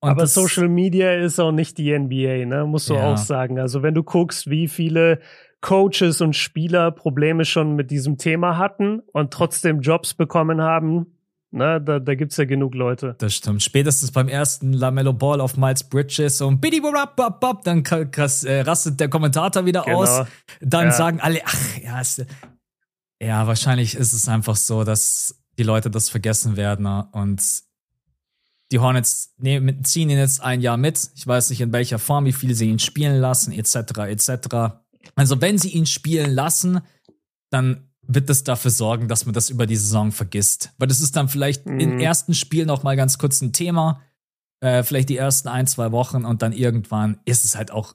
aber Social Media ist auch nicht die NBA, ne? Musst du ja. auch sagen. Also wenn du guckst, wie viele Coaches und Spieler Probleme schon mit diesem Thema hatten und trotzdem Jobs bekommen haben, Ne, da, da gibt's ja genug Leute. Das stimmt. Spätestens beim ersten Lamello Ball auf Miles Bridges und bidi dann krass, äh, rastet der Kommentator wieder genau. aus. Dann ja. sagen alle, ach ja, ist, ja, wahrscheinlich ist es einfach so, dass die Leute das vergessen werden. Ne? Und die Hornets nehmen, ziehen ihn jetzt ein Jahr mit. Ich weiß nicht in welcher Form, wie viel sie ihn spielen lassen, etc. etc. Also wenn sie ihn spielen lassen, dann wird das dafür sorgen, dass man das über die Saison vergisst. Weil das ist dann vielleicht mhm. im ersten Spiel noch mal ganz kurz ein Thema, äh, vielleicht die ersten ein, zwei Wochen und dann irgendwann ist es halt auch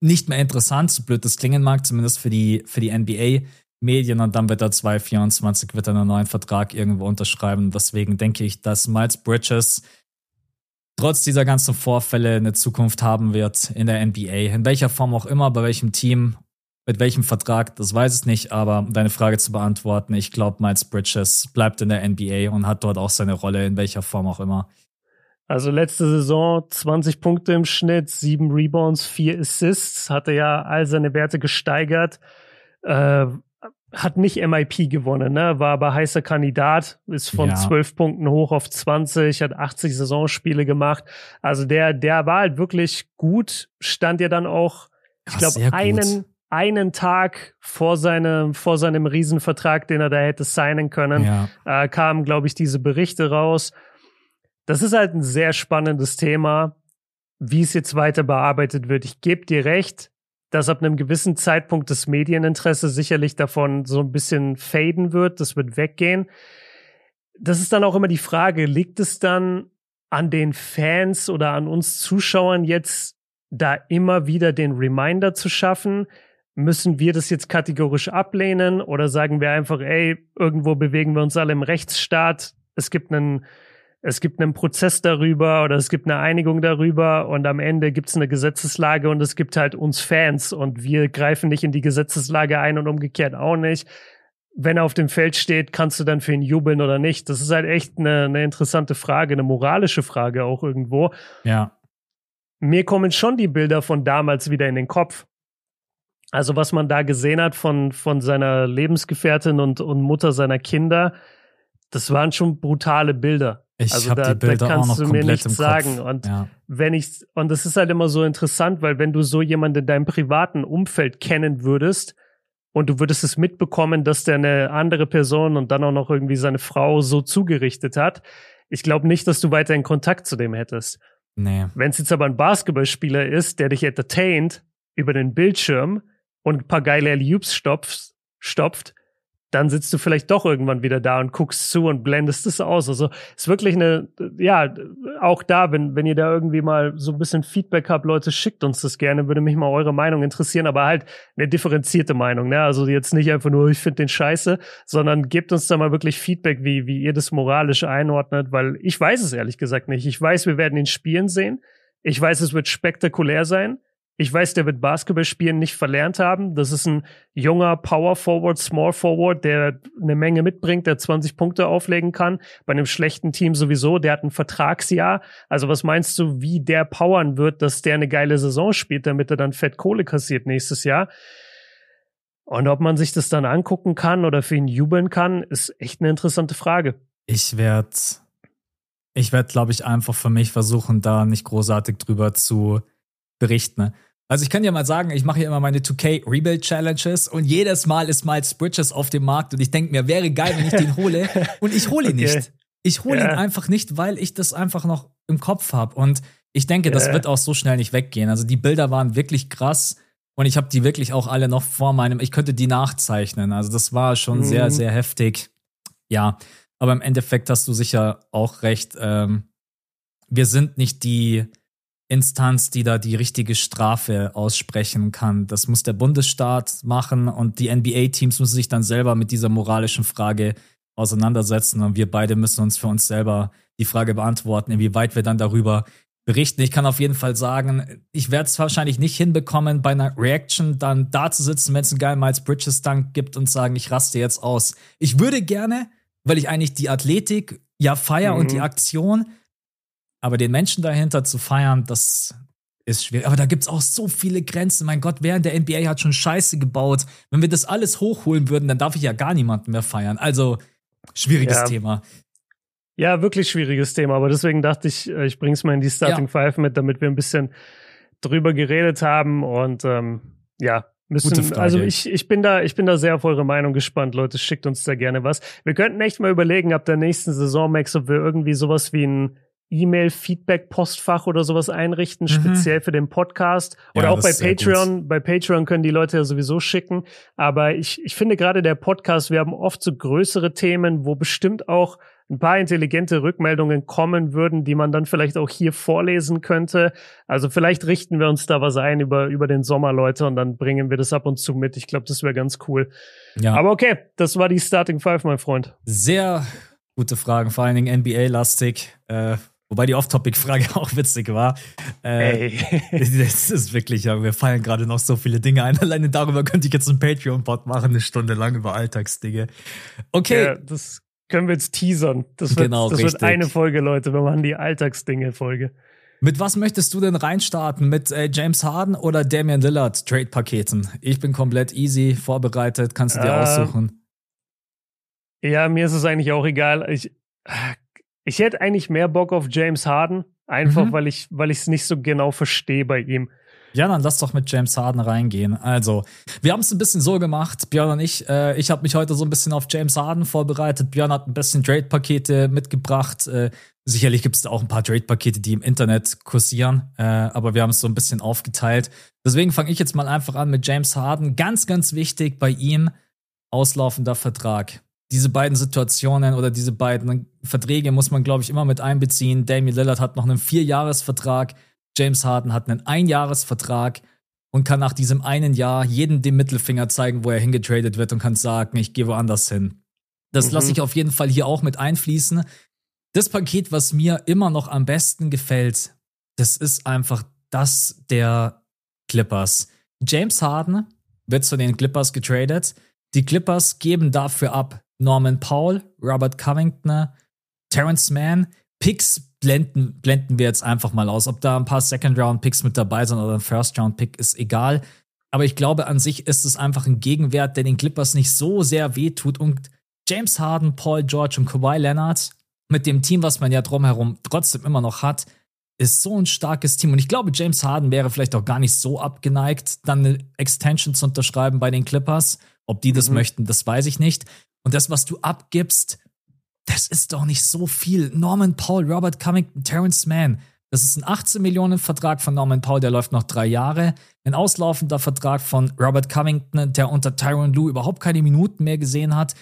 nicht mehr interessant, so blöd das klingen mag, zumindest für die, für die NBA. Medien und dann wird er 2024 wird er einen neuen Vertrag irgendwo unterschreiben. Deswegen denke ich, dass Miles Bridges trotz dieser ganzen Vorfälle eine Zukunft haben wird in der NBA. In welcher Form auch immer, bei welchem Team, mit welchem Vertrag, das weiß ich nicht, aber um deine Frage zu beantworten, ich glaube, Miles Bridges bleibt in der NBA und hat dort auch seine Rolle, in welcher Form auch immer. Also letzte Saison 20 Punkte im Schnitt, sieben Rebounds, vier Assists, hatte ja all seine Werte gesteigert. Äh, hat nicht MIP gewonnen, ne? war aber heißer Kandidat, ist von ja. 12 Punkten hoch auf 20, hat 80 Saisonspiele gemacht. Also der, der war halt wirklich gut, stand ja dann auch, ich glaube, einen, einen Tag vor seinem, vor seinem Riesenvertrag, den er da hätte signen können, ja. äh, kamen, glaube ich, diese Berichte raus. das ist halt ein sehr spannendes Thema, wie es jetzt weiter bearbeitet wird. Ich gebe dir recht, dass ab einem gewissen Zeitpunkt das Medieninteresse sicherlich davon so ein bisschen faden wird, das wird weggehen. Das ist dann auch immer die Frage, liegt es dann an den Fans oder an uns Zuschauern jetzt da immer wieder den Reminder zu schaffen? Müssen wir das jetzt kategorisch ablehnen oder sagen wir einfach, ey, irgendwo bewegen wir uns alle im Rechtsstaat, es gibt einen es gibt einen Prozess darüber oder es gibt eine Einigung darüber und am Ende gibt es eine Gesetzeslage und es gibt halt uns Fans und wir greifen nicht in die Gesetzeslage ein und umgekehrt auch nicht. Wenn er auf dem Feld steht, kannst du dann für ihn jubeln oder nicht? Das ist halt echt eine, eine interessante Frage, eine moralische Frage auch irgendwo. Ja. Mir kommen schon die Bilder von damals wieder in den Kopf. Also was man da gesehen hat von, von seiner Lebensgefährtin und, und Mutter seiner Kinder, das waren schon brutale Bilder. Ich also da, die Bilder da kannst du mir nichts sagen. Und ja. wenn ich, und das ist halt immer so interessant, weil wenn du so jemanden in deinem privaten Umfeld kennen würdest und du würdest es mitbekommen, dass der eine andere Person und dann auch noch irgendwie seine Frau so zugerichtet hat, ich glaube nicht, dass du weiter in Kontakt zu dem hättest. Nee. Wenn es jetzt aber ein Basketballspieler ist, der dich entertaint über den Bildschirm und ein paar geile Loops stopft, stopft, dann sitzt du vielleicht doch irgendwann wieder da und guckst zu und blendest es aus. Also ist wirklich eine, ja, auch da, wenn, wenn ihr da irgendwie mal so ein bisschen Feedback habt, Leute, schickt uns das gerne, würde mich mal eure Meinung interessieren, aber halt eine differenzierte Meinung, ne? Also jetzt nicht einfach nur, ich finde den scheiße, sondern gebt uns da mal wirklich Feedback, wie, wie ihr das moralisch einordnet, weil ich weiß es ehrlich gesagt nicht. Ich weiß, wir werden ihn spielen sehen. Ich weiß, es wird spektakulär sein. Ich weiß, der wird Basketball spielen nicht verlernt haben. Das ist ein junger Power Forward, Small Forward, der eine Menge mitbringt, der 20 Punkte auflegen kann. Bei einem schlechten Team sowieso. Der hat ein Vertragsjahr. Also was meinst du, wie der powern wird, dass der eine geile Saison spielt, damit er dann fett Kohle kassiert nächstes Jahr? Und ob man sich das dann angucken kann oder für ihn jubeln kann, ist echt eine interessante Frage. Ich werde, ich werde, glaube ich, einfach für mich versuchen, da nicht großartig drüber zu berichten. Also ich kann dir mal sagen, ich mache hier immer meine 2K Rebuild Challenges und jedes Mal ist Miles Bridges auf dem Markt und ich denke mir, wäre geil, wenn ich den hole und ich hole ihn okay. nicht. Ich hole ja. ihn einfach nicht, weil ich das einfach noch im Kopf habe und ich denke, ja. das wird auch so schnell nicht weggehen. Also die Bilder waren wirklich krass und ich habe die wirklich auch alle noch vor meinem, ich könnte die nachzeichnen. Also das war schon mhm. sehr, sehr heftig. Ja, aber im Endeffekt hast du sicher auch recht. Ähm, wir sind nicht die Instanz, die da die richtige Strafe aussprechen kann. Das muss der Bundesstaat machen und die NBA-Teams müssen sich dann selber mit dieser moralischen Frage auseinandersetzen und wir beide müssen uns für uns selber die Frage beantworten, inwieweit wir dann darüber berichten. Ich kann auf jeden Fall sagen, ich werde es wahrscheinlich nicht hinbekommen, bei einer Reaction dann da zu sitzen, wenn es einen geilen Miles Bridges Dank gibt und sagen, ich raste jetzt aus. Ich würde gerne, weil ich eigentlich die Athletik ja feier mhm. und die mhm. Aktion, aber den Menschen dahinter zu feiern, das ist schwierig. Aber da gibt es auch so viele Grenzen. Mein Gott, während der NBA hat schon Scheiße gebaut. Wenn wir das alles hochholen würden, dann darf ich ja gar niemanden mehr feiern. Also, schwieriges ja. Thema. Ja, wirklich schwieriges Thema. Aber deswegen dachte ich, äh, ich bring's mal in die Starting ja. Five mit, damit wir ein bisschen drüber geredet haben. Und ähm, ja, müssen. Also ich, ich bin da, ich bin da sehr auf eure Meinung gespannt, Leute. Schickt uns da gerne was. Wir könnten echt mal überlegen, ab der nächsten Saison, Max, ob wir irgendwie sowas wie ein E-Mail-Feedback-Postfach oder sowas einrichten, mhm. speziell für den Podcast. Oder ja, auch bei Patreon. Bei Patreon können die Leute ja sowieso schicken. Aber ich, ich finde gerade der Podcast, wir haben oft so größere Themen, wo bestimmt auch ein paar intelligente Rückmeldungen kommen würden, die man dann vielleicht auch hier vorlesen könnte. Also vielleicht richten wir uns da was ein über, über den Sommer, Leute, und dann bringen wir das ab und zu mit. Ich glaube, das wäre ganz cool. Ja. Aber okay, das war die Starting Five, mein Freund. Sehr gute Fragen, vor allen Dingen NBA-lastig. Äh, Wobei die Off-Topic-Frage auch witzig war. Äh, das ist wirklich, ja, wir fallen gerade noch so viele Dinge ein. Alleine darüber könnte ich jetzt einen Patreon-Pod machen, eine Stunde lang über Alltagsdinge. Okay. Ja, das können wir jetzt teasern. Das wird, genau, das wird eine Folge, Leute. Wir machen die Alltagsdinge-Folge. Mit was möchtest du denn reinstarten? Mit äh, James Harden oder Damian Lillard Trade-Paketen? Ich bin komplett easy vorbereitet, kannst du dir äh, aussuchen. Ja, mir ist es eigentlich auch egal. Ich, ich hätte eigentlich mehr Bock auf James Harden, einfach mhm. weil ich weil ich es nicht so genau verstehe bei ihm. Ja, dann lass doch mit James Harden reingehen. Also, wir haben es ein bisschen so gemacht, Björn und ich. Äh, ich habe mich heute so ein bisschen auf James Harden vorbereitet. Björn hat ein bisschen Trade-Pakete mitgebracht. Äh, Sicherlich gibt es da auch ein paar Trade-Pakete, die im Internet kursieren, äh, aber wir haben es so ein bisschen aufgeteilt. Deswegen fange ich jetzt mal einfach an mit James Harden. Ganz, ganz wichtig bei ihm, auslaufender Vertrag. Diese beiden Situationen oder diese beiden Verträge muss man, glaube ich, immer mit einbeziehen. Damian Lillard hat noch einen Vierjahresvertrag, James Harden hat einen Einjahresvertrag und kann nach diesem einen Jahr jeden dem Mittelfinger zeigen, wo er hingetradet wird und kann sagen, ich gehe woanders hin. Das mhm. lasse ich auf jeden Fall hier auch mit einfließen. Das Paket, was mir immer noch am besten gefällt, das ist einfach das der Clippers. James Harden wird zu den Clippers getradet. Die Clippers geben dafür ab Norman Powell, Robert Covington, Terrence Mann. Picks blenden, blenden wir jetzt einfach mal aus. Ob da ein paar Second-Round-Picks mit dabei sind oder ein First-Round-Pick, ist egal. Aber ich glaube, an sich ist es einfach ein Gegenwert, der den Clippers nicht so sehr wehtut. Und James Harden, Paul George und Kawhi Leonard mit dem Team, was man ja drumherum trotzdem immer noch hat, ist so ein starkes Team. Und ich glaube, James Harden wäre vielleicht auch gar nicht so abgeneigt, dann eine Extension zu unterschreiben bei den Clippers. Ob die das mhm. möchten, das weiß ich nicht. Und das, was du abgibst, das ist doch nicht so viel. Norman Paul, Robert Cummington, Terrence Mann. Das ist ein 18 Millionen Vertrag von Norman Paul, der läuft noch drei Jahre. Ein auslaufender Vertrag von Robert Covington, der unter Tyron Lue überhaupt keine Minuten mehr gesehen hat.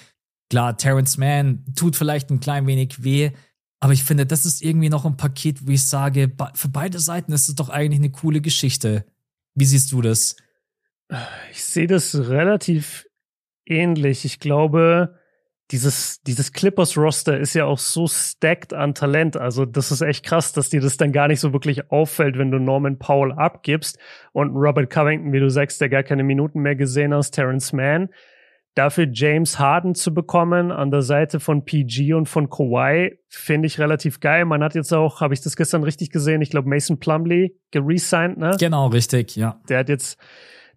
Klar, Terrence Mann tut vielleicht ein klein wenig weh, aber ich finde, das ist irgendwie noch ein Paket, wo ich sage, für beide Seiten ist es doch eigentlich eine coole Geschichte. Wie siehst du das? Ich sehe das relativ ähnlich. Ich glaube, dieses, dieses Clippers-Roster ist ja auch so stacked an Talent. Also, das ist echt krass, dass dir das dann gar nicht so wirklich auffällt, wenn du Norman Powell abgibst und Robert Covington, wie du sagst, der gar keine Minuten mehr gesehen hast, Terrence Mann dafür James Harden zu bekommen an der Seite von PG und von Kawhi, finde ich relativ geil. Man hat jetzt auch, habe ich das gestern richtig gesehen, ich glaube Mason Plumley geresigned, ne? Genau, richtig, ja. Der hat jetzt,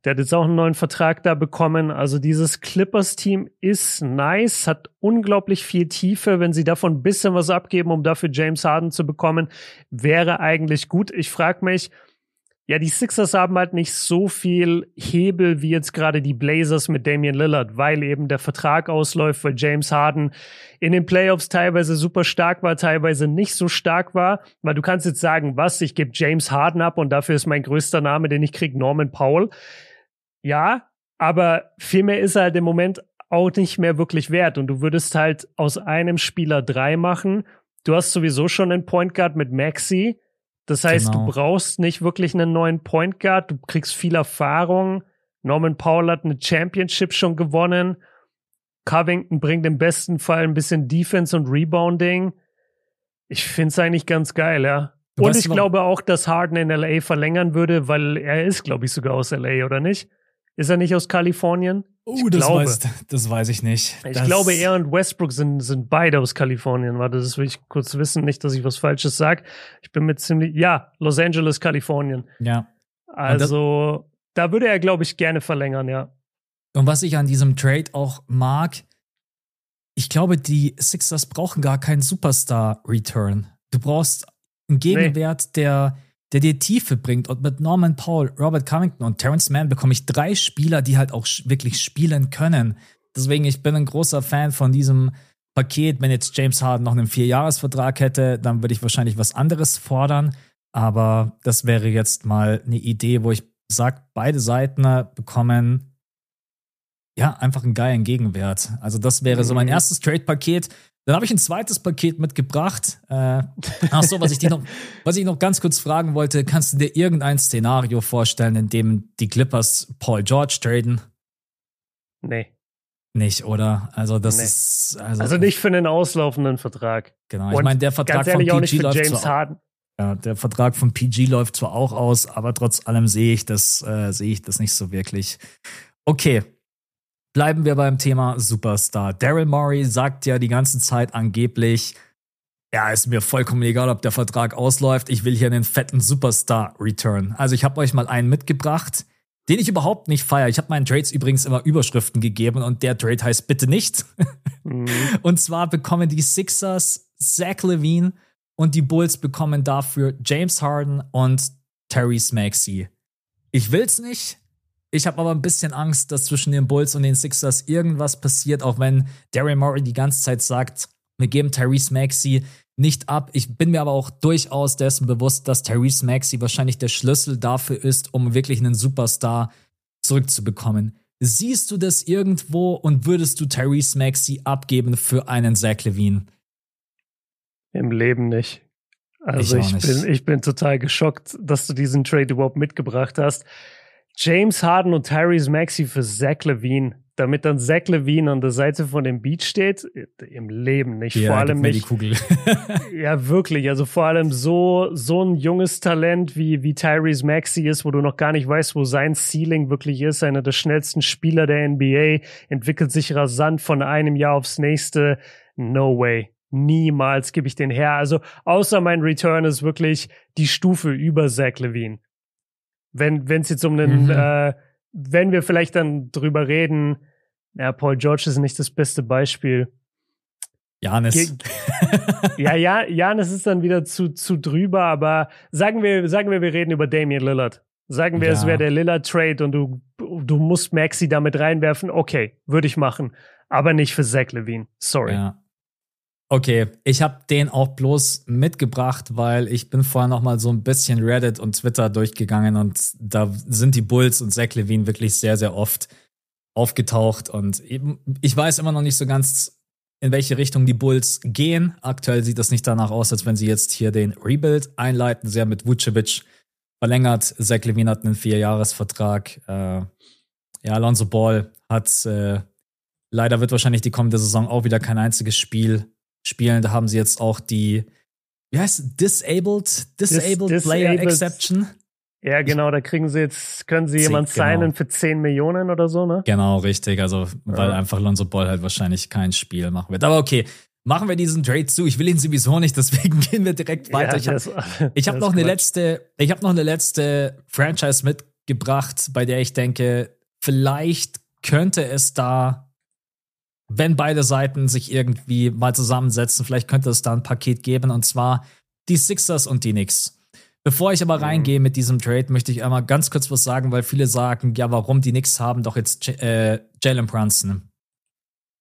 der hat jetzt auch einen neuen Vertrag da bekommen. Also dieses Clippers-Team ist nice, hat unglaublich viel Tiefe. Wenn sie davon ein bisschen was abgeben, um dafür James Harden zu bekommen, wäre eigentlich gut. Ich frage mich, ja, die Sixers haben halt nicht so viel Hebel wie jetzt gerade die Blazers mit Damian Lillard, weil eben der Vertrag ausläuft, weil James Harden in den Playoffs teilweise super stark war, teilweise nicht so stark war. Weil du kannst jetzt sagen, was, ich gebe James Harden ab und dafür ist mein größter Name, den ich krieg, Norman Powell. Ja, aber viel mehr ist er halt im Moment auch nicht mehr wirklich wert. Und du würdest halt aus einem Spieler drei machen. Du hast sowieso schon einen Point Guard mit Maxi das heißt, genau. du brauchst nicht wirklich einen neuen Point Guard, du kriegst viel Erfahrung. Norman Powell hat eine Championship schon gewonnen. Covington bringt im besten Fall ein bisschen Defense und Rebounding. Ich finde es eigentlich ganz geil, ja. Du und ich glaube auch, dass Harden in LA verlängern würde, weil er ist, glaube ich, sogar aus LA, oder nicht? Ist er nicht aus Kalifornien? Oh, das, weiß, das weiß ich nicht. Ich das glaube, er und Westbrook sind, sind beide aus Kalifornien. Warte, das will ich kurz wissen, nicht, dass ich was Falsches sage. Ich bin mir ziemlich, ja, Los Angeles, Kalifornien. Ja. Also, da würde er, glaube ich, gerne verlängern, ja. Und was ich an diesem Trade auch mag, ich glaube, die Sixers brauchen gar keinen Superstar-Return. Du brauchst einen Gegenwert, nee. der der dir Tiefe bringt. Und mit Norman Paul, Robert Covington und Terrence Mann bekomme ich drei Spieler, die halt auch wirklich spielen können. Deswegen, ich bin ein großer Fan von diesem Paket. Wenn jetzt James Harden noch einen Vierjahresvertrag hätte, dann würde ich wahrscheinlich was anderes fordern. Aber das wäre jetzt mal eine Idee, wo ich sage, beide Seiten bekommen ja einfach einen geilen Gegenwert. Also das wäre so mein mhm. erstes Trade-Paket. Dann habe ich ein zweites Paket mitgebracht. Äh, ach so, was ich, dir noch, was ich noch ganz kurz fragen wollte, kannst du dir irgendein Szenario vorstellen, in dem die Clippers Paul George traden? Nee. Nicht, oder? Also das nee. ist also, also, nicht für einen auslaufenden Vertrag. Genau. Ich meine, der Vertrag von PG läuft James Harden. Ja, der Vertrag von PG läuft zwar auch aus, aber trotz allem sehe ich das äh, sehe ich das nicht so wirklich. Okay, Bleiben wir beim Thema Superstar. Daryl Morey sagt ja die ganze Zeit angeblich, ja, ist mir vollkommen egal, ob der Vertrag ausläuft. Ich will hier einen fetten Superstar-Return. Also ich habe euch mal einen mitgebracht, den ich überhaupt nicht feiere. Ich habe meinen Trades übrigens immer Überschriften gegeben und der Trade heißt bitte nicht. Mhm. Und zwar bekommen die Sixers Zach Levine und die Bulls bekommen dafür James Harden und Terry Maxey. Ich will's nicht, ich habe aber ein bisschen Angst, dass zwischen den Bulls und den Sixers irgendwas passiert, auch wenn Daryl Morey die ganze Zeit sagt, wir geben Tyrese Maxey nicht ab. Ich bin mir aber auch durchaus dessen bewusst, dass Tyrese Maxey wahrscheinlich der Schlüssel dafür ist, um wirklich einen Superstar zurückzubekommen. Siehst du das irgendwo und würdest du Tyrese Maxey abgeben für einen Zach Levine? Im Leben nicht. Also ich, ich bin, ich bin total geschockt, dass du diesen Trade überhaupt mitgebracht hast. James Harden und Tyrese Maxey für Zach Levine, damit dann Zach Levine an der Seite von dem Beat steht, im Leben nicht. Ja, vor allem nicht. Ja, wirklich. Also vor allem so, so ein junges Talent wie, wie Tyrese Maxey ist, wo du noch gar nicht weißt, wo sein Ceiling wirklich ist. Einer der schnellsten Spieler der NBA, entwickelt sich rasant von einem Jahr aufs nächste. No way niemals gebe ich den her. Also außer mein Return ist wirklich die Stufe über Zach Levine. Wenn wenn es jetzt um einen, mhm. äh, wenn wir vielleicht dann drüber reden, ja, Paul George ist nicht das beste Beispiel. Janis. ja, ja, Janis ist dann wieder zu, zu drüber, aber sagen wir, sagen wir, wir reden über Damian Lillard. Sagen wir, ja. es wäre der Lillard-Trade und du, du musst Maxi damit reinwerfen. Okay, würde ich machen. Aber nicht für Zach Levine. Sorry. Ja. Okay, ich habe den auch bloß mitgebracht, weil ich bin vorher noch mal so ein bisschen Reddit und Twitter durchgegangen und da sind die Bulls und Zach Levine wirklich sehr, sehr oft aufgetaucht und ich weiß immer noch nicht so ganz, in welche Richtung die Bulls gehen. Aktuell sieht das nicht danach aus, als wenn sie jetzt hier den Rebuild einleiten. Sie haben mit Vucevic verlängert. Zach Levine hat einen Vierjahresvertrag. Äh, ja, Alonso Ball hat äh, leider wird wahrscheinlich die kommende Saison auch wieder kein einziges Spiel spielen. Da haben sie jetzt auch die, wie heißt Disabled, Disabled Dis Player Disabled. Exception. Ja, genau, da kriegen sie jetzt, können sie jemand genau. signen für 10 Millionen oder so, ne? Genau, richtig. Also, weil ja. einfach Lonzo Ball halt wahrscheinlich kein Spiel machen wird. Aber okay, machen wir diesen Trade zu. Ich will ihn sowieso nicht, deswegen gehen wir direkt weiter. Ja, ich habe hab noch eine letzte, ich habe noch eine letzte Franchise mitgebracht, bei der ich denke, vielleicht könnte es da wenn beide Seiten sich irgendwie mal zusammensetzen, vielleicht könnte es da ein Paket geben und zwar die Sixers und die Knicks. Bevor ich aber mhm. reingehe mit diesem Trade, möchte ich einmal ganz kurz was sagen, weil viele sagen, ja, warum die Knicks haben doch jetzt äh, Jalen Brunson.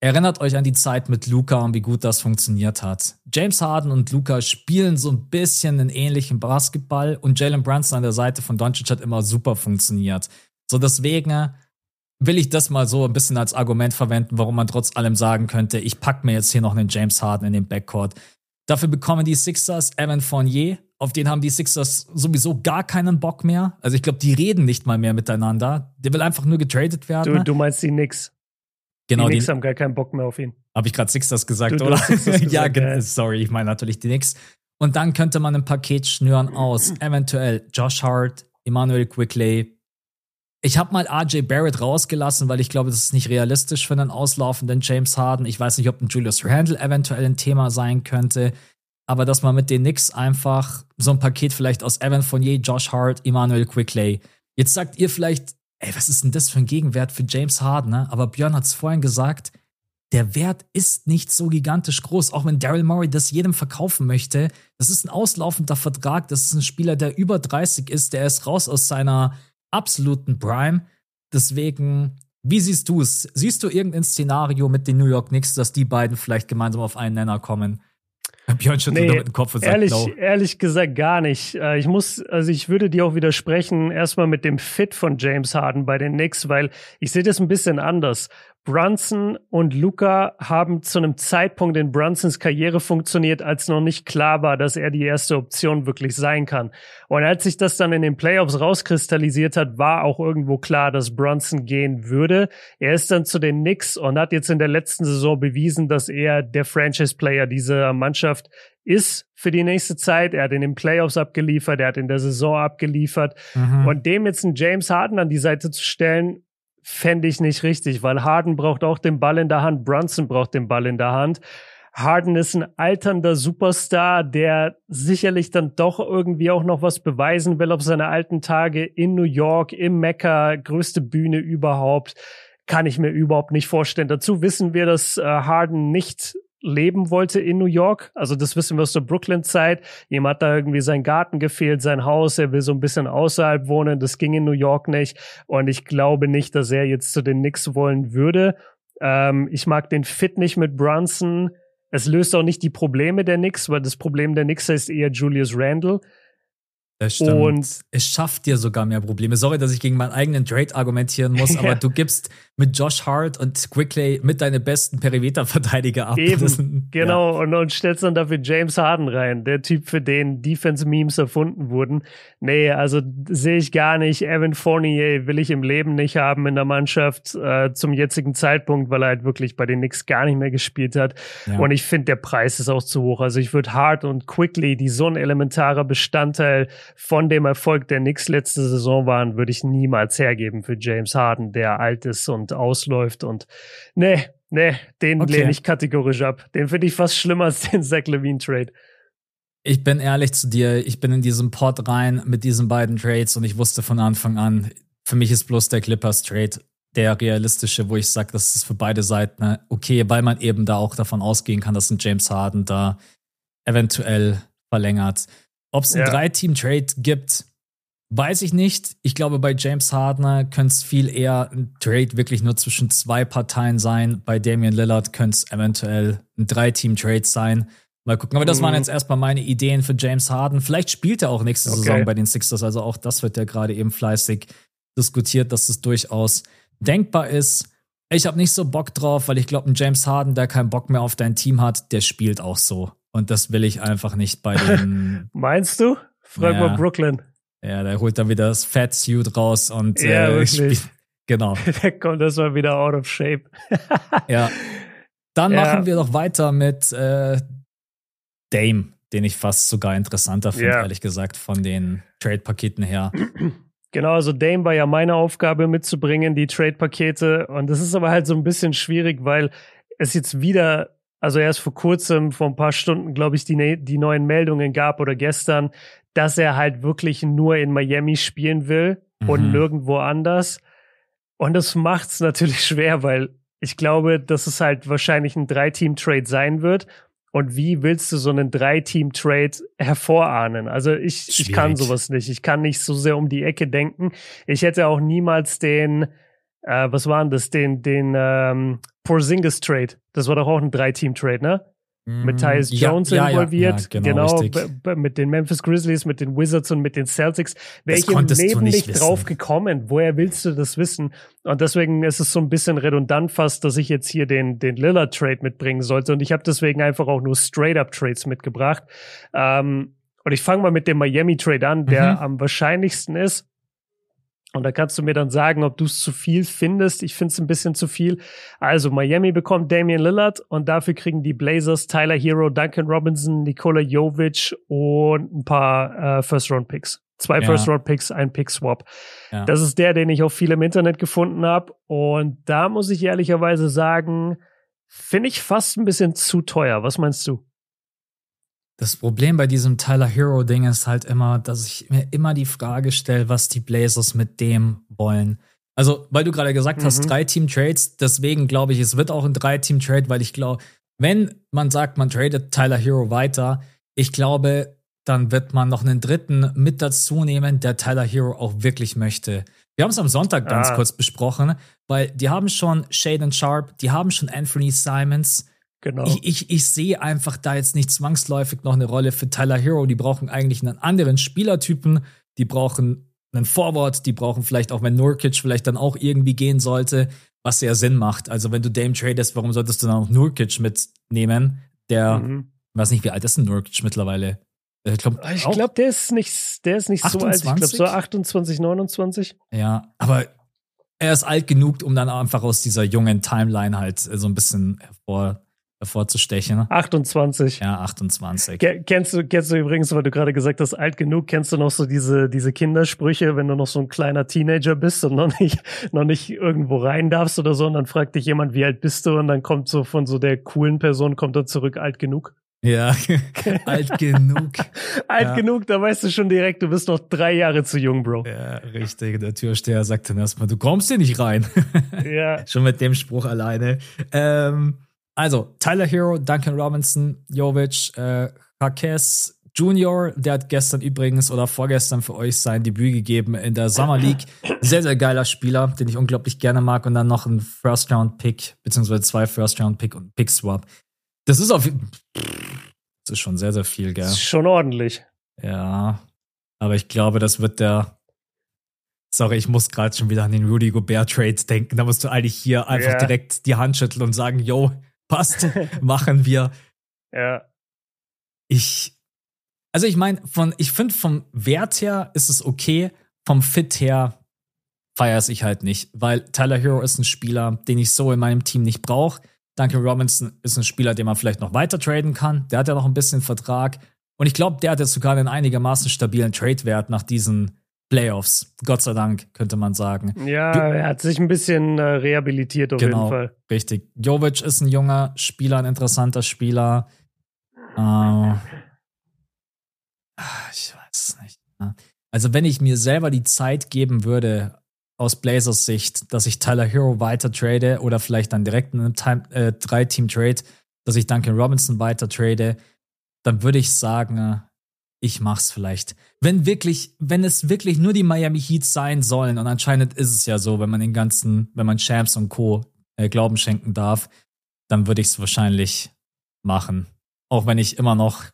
Erinnert euch an die Zeit mit Luca und wie gut das funktioniert hat. James Harden und Luca spielen so ein bisschen einen ähnlichen Basketball und Jalen Brunson an der Seite von Doncic hat immer super funktioniert. So deswegen will ich das mal so ein bisschen als Argument verwenden, warum man trotz allem sagen könnte, ich pack mir jetzt hier noch einen James Harden in den Backcourt. Dafür bekommen die Sixers Evan Fournier, auf den haben die Sixers sowieso gar keinen Bock mehr. Also ich glaube, die reden nicht mal mehr miteinander. Der will einfach nur getradet werden. Du, du meinst die Knicks. Genau, die Knicks haben gar keinen Bock mehr auf ihn. Habe ich gerade Sixers gesagt, du, oder? Du Sixers gesagt, ja, ja, sorry, ich meine natürlich die Knicks. Und dann könnte man ein Paket schnüren aus eventuell Josh Hart, Emmanuel Quickley, ich habe mal RJ Barrett rausgelassen, weil ich glaube, das ist nicht realistisch für einen auslaufenden James Harden. Ich weiß nicht, ob ein Julius Randle eventuell ein Thema sein könnte. Aber dass man mit den Knicks einfach so ein Paket vielleicht aus Evan Fournier, Josh Hart, Emmanuel Quickley. Jetzt sagt ihr vielleicht, ey, was ist denn das für ein Gegenwert für James Harden? Ne? Aber Björn hat es vorhin gesagt, der Wert ist nicht so gigantisch groß, auch wenn Daryl Murray das jedem verkaufen möchte. Das ist ein auslaufender Vertrag, das ist ein Spieler, der über 30 ist, der ist raus aus seiner absoluten Prime. Deswegen, wie siehst du es? Siehst du irgendein Szenario mit den New York Knicks, dass die beiden vielleicht gemeinsam auf einen Nenner kommen? Björn schüttelt nee, mit dem Kopf und sagt ehrlich, no. ehrlich gesagt gar nicht. Äh, ich muss, also ich würde dir auch widersprechen, erstmal mit dem Fit von James Harden bei den Knicks, weil ich sehe das ein bisschen anders. Brunson und Luca haben zu einem Zeitpunkt in Brunsons Karriere funktioniert, als noch nicht klar war, dass er die erste Option wirklich sein kann. Und als sich das dann in den Playoffs rauskristallisiert hat, war auch irgendwo klar, dass Brunson gehen würde. Er ist dann zu den Knicks und hat jetzt in der letzten Saison bewiesen, dass er der Franchise-Player dieser Mannschaft ist für die nächste Zeit. Er hat in den Playoffs abgeliefert, er hat in der Saison abgeliefert. Mhm. Und dem jetzt einen James Harden an die Seite zu stellen, fände ich nicht richtig, weil Harden braucht auch den Ball in der Hand, Brunson braucht den Ball in der Hand. Harden ist ein alternder Superstar, der sicherlich dann doch irgendwie auch noch was beweisen will auf seine alten Tage in New York, im Mecca, größte Bühne überhaupt. Kann ich mir überhaupt nicht vorstellen. Dazu wissen wir, dass äh, Harden nicht leben wollte in New York. Also das wissen wir aus der Brooklyn-Zeit. Ihm hat da irgendwie sein Garten gefehlt, sein Haus. Er will so ein bisschen außerhalb wohnen. Das ging in New York nicht. Und ich glaube nicht, dass er jetzt zu den Knicks wollen würde. Ähm, ich mag den Fit nicht mit Brunson. es löst auch nicht die Probleme der Knicks, weil das Problem der Knicks heißt eher Julius Randle. Das stimmt. Und es schafft dir sogar mehr Probleme. Sorry, dass ich gegen meinen eigenen Trade argumentieren muss, aber du gibst mit Josh Hart und Quickley mit deine besten Perimeter-Verteidiger ab. Eben, ist, genau. Ja. Und, und stellst dann dafür James Harden rein, der Typ, für den Defense-Memes erfunden wurden. Nee, also sehe ich gar nicht. Evan Fournier will ich im Leben nicht haben in der Mannschaft äh, zum jetzigen Zeitpunkt, weil er halt wirklich bei den Knicks gar nicht mehr gespielt hat. Ja. Und ich finde, der Preis ist auch zu hoch. Also ich würde Hart und Quickly, die so ein elementarer Bestandteil von dem Erfolg der Knicks letzte Saison waren, würde ich niemals hergeben für James Harden, der alt ist und ausläuft und nee, nee, den okay. lehne ich kategorisch ab. Den finde ich fast schlimmer als den Zach Levine Trade. Ich bin ehrlich zu dir, ich bin in diesem Pod rein mit diesen beiden Trades und ich wusste von Anfang an, für mich ist bloß der Clippers Trade der realistische, wo ich sage, das ist für beide Seiten okay, weil man eben da auch davon ausgehen kann, dass ein James Harden da eventuell verlängert. Ob es einen ja. Drei-Team-Trade gibt, weiß ich nicht. Ich glaube, bei James Harden könnte es viel eher ein Trade wirklich nur zwischen zwei Parteien sein. Bei Damian Lillard könnte es eventuell ein Drei-Team-Trade sein. Mal gucken. Aber das waren mhm. jetzt erstmal meine Ideen für James Harden. Vielleicht spielt er auch nächste okay. Saison bei den Sixers. Also auch das wird ja gerade eben fleißig diskutiert, dass es durchaus denkbar ist. Ich habe nicht so Bock drauf, weil ich glaube, ein James Harden, der keinen Bock mehr auf dein Team hat, der spielt auch so. Und das will ich einfach nicht bei den. Meinst du? Frag ja. mal Brooklyn. Ja, der holt dann wieder das Fat Suit raus und ja, äh, wirklich. genau. der kommt erstmal wieder out of shape. ja. Dann ja. machen wir doch weiter mit äh, Dame, den ich fast sogar interessanter finde, ja. ehrlich gesagt, von den Trade-Paketen her. Genau, also Dame war ja meine Aufgabe mitzubringen, die Trade-Pakete. Und das ist aber halt so ein bisschen schwierig, weil es jetzt wieder also erst vor kurzem, vor ein paar Stunden, glaube ich, die, ne-, die neuen Meldungen gab oder gestern, dass er halt wirklich nur in Miami spielen will mhm. und nirgendwo anders. Und das macht es natürlich schwer, weil ich glaube, dass es halt wahrscheinlich ein Drei-Team-Trade sein wird. Und wie willst du so einen Drei-Team-Trade hervorahnen? Also ich, ich kann sowas nicht. Ich kann nicht so sehr um die Ecke denken. Ich hätte auch niemals den, äh, was waren das, den, den ähm, Porzingis Trade. Das war doch auch ein Drei-Team-Trade, ne? Mit Tyus Jones ja, involviert, ja, ja, genau, genau mit den Memphis Grizzlies, mit den Wizards und mit den Celtics. Wäre ich im Leben nicht, nicht drauf gekommen. Woher willst du das wissen? Und deswegen ist es so ein bisschen redundant fast, dass ich jetzt hier den, den Lillard Trade mitbringen sollte. Und ich habe deswegen einfach auch nur Straight-Up Trades mitgebracht. Ähm, und ich fange mal mit dem Miami Trade an, der mhm. am wahrscheinlichsten ist. Und da kannst du mir dann sagen, ob du es zu viel findest. Ich finde es ein bisschen zu viel. Also Miami bekommt Damian Lillard und dafür kriegen die Blazers Tyler Hero, Duncan Robinson, Nikola Jovic und ein paar äh, First-Round-Picks. Zwei ja. First-Round-Picks, ein Pick-Swap. Ja. Das ist der, den ich auch viel im Internet gefunden habe. Und da muss ich ehrlicherweise sagen, finde ich fast ein bisschen zu teuer. Was meinst du? Das Problem bei diesem Tyler Hero-Ding ist halt immer, dass ich mir immer die Frage stelle, was die Blazers mit dem wollen. Also, weil du gerade gesagt mhm. hast, drei Team-Trades, deswegen glaube ich, es wird auch ein Drei-Team-Trade, weil ich glaube, wenn man sagt, man tradet Tyler Hero weiter, ich glaube, dann wird man noch einen dritten mit dazu nehmen, der Tyler Hero auch wirklich möchte. Wir haben es am Sonntag ganz ah. kurz besprochen, weil die haben schon Shaden Sharp, die haben schon Anthony Simons, Genau. Ich, ich, ich sehe einfach da jetzt nicht zwangsläufig noch eine Rolle für Tyler Hero. Die brauchen eigentlich einen anderen Spielertypen. Die brauchen einen Forward. Die brauchen vielleicht auch, wenn Nurkic vielleicht dann auch irgendwie gehen sollte, was ja Sinn macht. Also wenn du Dame tradest, warum solltest du dann auch Nurkic mitnehmen? Der, mhm. weiß nicht, wie alt ist denn Nurkic mittlerweile? Ich glaube, glaub, der ist nicht, der ist nicht 28? so alt. Ich glaube, so 28, 29. Ja, aber er ist alt genug, um dann einfach aus dieser jungen Timeline halt so ein bisschen hervor hervorzustechen. 28. Ja, 28. kennst du, kennst du übrigens, weil du gerade gesagt hast, alt genug, kennst du noch so diese, diese Kindersprüche, wenn du noch so ein kleiner Teenager bist und noch nicht, noch nicht irgendwo rein darfst oder so, und dann fragt dich jemand, wie alt bist du, und dann kommt so von so der coolen Person, kommt dann zurück, alt genug. Ja, alt genug. alt ja. genug, da weißt du schon direkt, du bist noch drei Jahre zu jung, Bro. Ja, richtig. Der Türsteher sagt dann erstmal, du kommst hier nicht rein. ja. schon mit dem Spruch alleine. Ähm, also, Tyler Hero, Duncan Robinson, Jovic, äh, Hakes Junior, der hat gestern übrigens oder vorgestern für euch sein Debüt gegeben in der Summer League. Sehr, sehr geiler Spieler, den ich unglaublich gerne mag. Und dann noch ein First-Round-Pick, beziehungsweise zwei First-Round-Pick und Pick-Swap. Das ist auf. Das ist schon sehr, sehr viel, gell? Das ist schon ordentlich. Ja. Aber ich glaube, das wird der. Sorry, ich muss gerade schon wieder an den Rudy Gobert Trade denken. Da musst du eigentlich hier einfach yeah. direkt die Hand schütteln und sagen, yo, passt, machen wir. Ja. Ich, also ich meine, von, ich finde vom Wert her ist es okay, vom Fit her feiere ich halt nicht, weil Tyler Hero ist ein Spieler, den ich so in meinem Team nicht brauche. Duncan Robinson ist ein Spieler, den man vielleicht noch weiter traden kann. Der hat ja noch ein bisschen Vertrag. Und ich glaube, der hat jetzt sogar einen einigermaßen stabilen Trade-Wert nach diesen Playoffs. Gott sei Dank, könnte man sagen. Ja, er hat sich ein bisschen äh, rehabilitiert auf genau, jeden Fall. Richtig. Jovic ist ein junger Spieler, ein interessanter Spieler. Äh, ich weiß es nicht. Also, wenn ich mir selber die Zeit geben würde, aus Blazers Sicht, dass ich Tyler Hero weiter trade oder vielleicht dann direkt in einem äh, Drei-Team-Trade, dass ich Duncan Robinson weiter trade, dann würde ich sagen, äh, ich mach's vielleicht. Wenn wirklich, wenn es wirklich nur die Miami Heat sein sollen, und anscheinend ist es ja so, wenn man den ganzen, wenn man Champs und Co. Äh, Glauben schenken darf, dann würde ich es wahrscheinlich machen. Auch wenn ich immer noch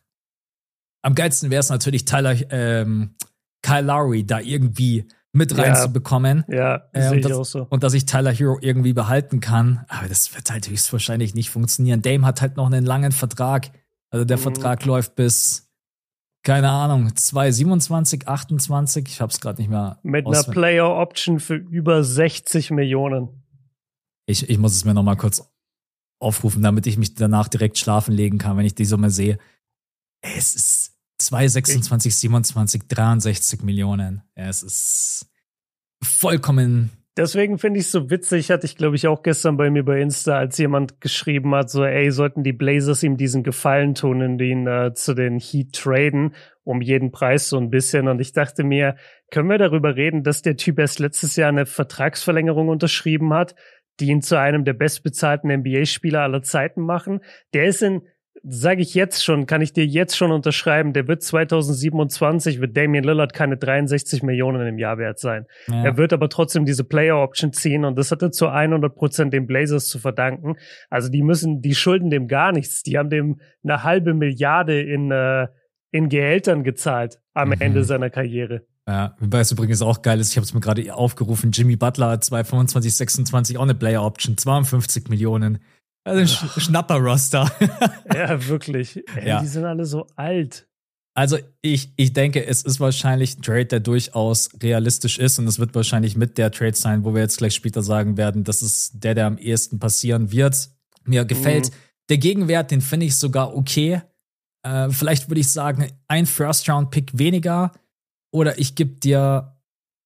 am geilsten wäre es natürlich Tyler, ähm, Kyle Lowry da irgendwie mit reinzubekommen. Ja, ja äh, und, das, so. und dass ich Tyler Hero irgendwie behalten kann. Aber das wird halt höchstwahrscheinlich nicht funktionieren. Dame hat halt noch einen langen Vertrag. Also der mhm. Vertrag läuft bis, keine Ahnung, 227, 28. Ich hab's gerade nicht mehr. Mit einer Player Option für über 60 Millionen. Ich, ich muss es mir nochmal kurz aufrufen, damit ich mich danach direkt schlafen legen kann, wenn ich die Summe sehe. Es ist 2, 26, 27, 63 Millionen. Es ist vollkommen. Deswegen finde ich es so witzig, hatte ich glaube ich auch gestern bei mir bei Insta, als jemand geschrieben hat, so, ey, sollten die Blazers ihm diesen Gefallen tun und ihn äh, zu den Heat traden, um jeden Preis so ein bisschen. Und ich dachte mir, können wir darüber reden, dass der Typ erst letztes Jahr eine Vertragsverlängerung unterschrieben hat, die ihn zu einem der bestbezahlten NBA-Spieler aller Zeiten machen? Der ist in sage ich jetzt schon, kann ich dir jetzt schon unterschreiben, der wird 2027, wird Damian Lillard keine 63 Millionen im Jahr wert sein. Ja. Er wird aber trotzdem diese Player Option ziehen und das hat er zu 100 Prozent den Blazers zu verdanken. Also die müssen, die schulden dem gar nichts. Die haben dem eine halbe Milliarde in, äh, in Gehältern gezahlt am mhm. Ende seiner Karriere. Ja, wobei es übrigens auch geil ist, ich habe es mir gerade aufgerufen, Jimmy Butler hat 225, 26 auch eine Player Option, 52 Millionen. Also ein Schnapper-Roster. ja, wirklich. Ey, ja. Die sind alle so alt. Also ich, ich denke, es ist wahrscheinlich ein Trade, der durchaus realistisch ist und es wird wahrscheinlich mit der Trade sein, wo wir jetzt gleich später sagen werden, das ist der, der am ehesten passieren wird. Mir gefällt mhm. der Gegenwert, den finde ich sogar okay. Äh, vielleicht würde ich sagen, ein First-Round-Pick weniger oder ich gebe dir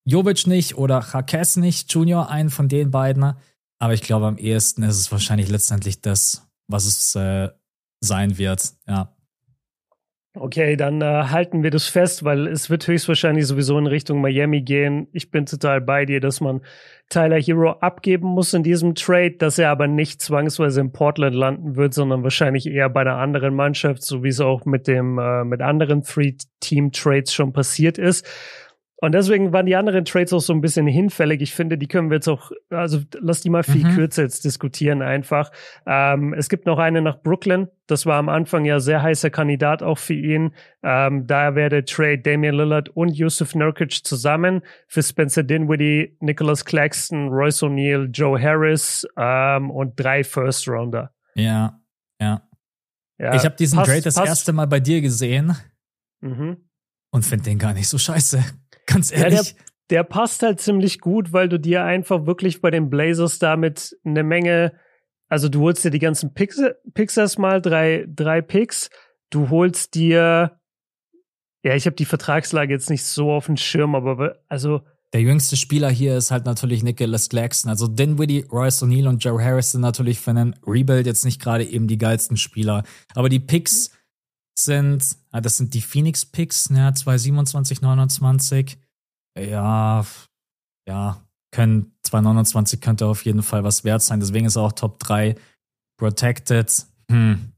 Jovic nicht oder Jaquez nicht, Junior, einen von den beiden. Aber ich glaube, am ehesten ist es wahrscheinlich letztendlich das, was es äh, sein wird. Ja. Okay, dann äh, halten wir das fest, weil es wird höchstwahrscheinlich sowieso in Richtung Miami gehen. Ich bin total bei dir, dass man Tyler Hero abgeben muss in diesem Trade, dass er aber nicht zwangsweise in Portland landen wird, sondern wahrscheinlich eher bei einer anderen Mannschaft, so wie es auch mit dem äh, mit anderen Three-Team-Trades schon passiert ist. Und deswegen waren die anderen Trades auch so ein bisschen hinfällig. Ich finde, die können wir jetzt auch, also lass die mal viel mhm. kürzer jetzt diskutieren einfach. Ähm, es gibt noch eine nach Brooklyn. Das war am Anfang ja sehr heißer Kandidat auch für ihn. Ähm, da wäre der Trade Damian Lillard und Yusuf Nurkic zusammen für Spencer Dinwiddie, Nicholas Claxton, Royce O'Neill, Joe Harris ähm, und drei First Rounder. Ja, ja. ja ich habe diesen passt, Trade das passt. erste Mal bei dir gesehen mhm. und finde den gar nicht so scheiße. Ganz ehrlich. Ja, der, der passt halt ziemlich gut, weil du dir einfach wirklich bei den Blazers damit eine Menge, also du holst dir die ganzen Picks, Picks erstmal, drei, drei Picks, du holst dir, ja, ich habe die Vertragslage jetzt nicht so auf dem Schirm, aber also der jüngste Spieler hier ist halt natürlich Nicholas Claxton. Also Dinwiddie, Royce O'Neill und Joe Harris sind natürlich für einen Rebuild jetzt nicht gerade eben die geilsten Spieler. Aber die Picks sind, ah, das sind die Phoenix Picks, ja, 227, 29. Ja, ja, können 229 könnte auf jeden Fall was wert sein. Deswegen ist auch Top 3 protected. Hm,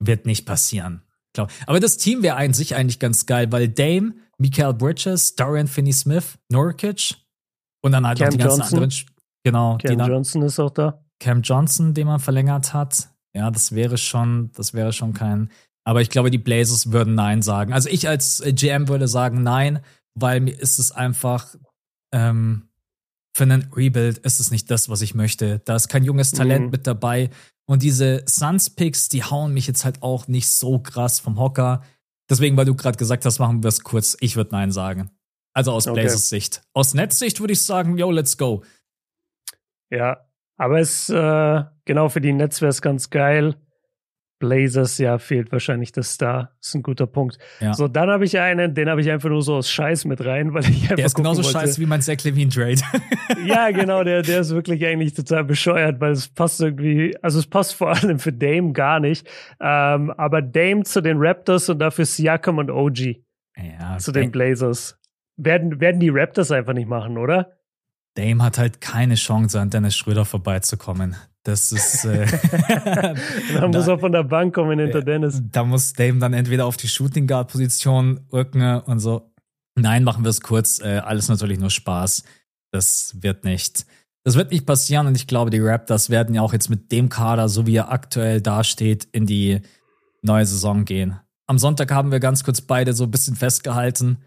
wird nicht passieren. Glaub. Aber das Team wäre an sich eigentlich ganz geil, weil Dame, Mikael Bridges, Dorian Finney-Smith, Norkic und dann halt Cam noch die ganzen Johnson. anderen. Genau. Cam Johnson ist auch da. Cam Johnson, den man verlängert hat. Ja, das wäre schon, das wäre schon kein. Aber ich glaube, die Blazers würden Nein sagen. Also ich als äh, GM würde sagen Nein, weil mir ist es einfach ähm, für einen Rebuild ist es nicht das, was ich möchte. Da ist kein junges Talent mhm. mit dabei. Und diese Suns-Picks, die hauen mich jetzt halt auch nicht so krass vom Hocker. Deswegen, weil du gerade gesagt hast, machen wir es kurz. Ich würde Nein sagen. Also aus okay. Blazers Sicht. Aus Netzsicht würde ich sagen, yo, let's go. Ja, aber es, äh, genau für die Netz wäre es ganz geil. Blazers, ja, fehlt wahrscheinlich das Star. Das ist ein guter Punkt. Ja. So, dann habe ich einen, den habe ich einfach nur so aus Scheiß mit rein, weil ich einfach. Der ist genauso scheiße wie mein Zach Levine Trade. ja, genau, der, der ist wirklich eigentlich total bescheuert, weil es passt irgendwie, also es passt vor allem für Dame gar nicht. Ähm, aber Dame zu den Raptors und dafür Siakam und OG. Ja, zu den Blazers. Werden, werden die Raptors einfach nicht machen, oder? Dame hat halt keine Chance, an Dennis Schröder vorbeizukommen. Das ist. Äh, da muss er von der Bank kommen hinter äh, Dennis. Da muss Dame dann entweder auf die Shooting Guard Position rücken und so. Nein, machen wir es kurz. Äh, alles natürlich nur Spaß. Das wird nicht. Das wird nicht passieren und ich glaube, die Raptors werden ja auch jetzt mit dem Kader, so wie er aktuell dasteht, in die neue Saison gehen. Am Sonntag haben wir ganz kurz beide so ein bisschen festgehalten.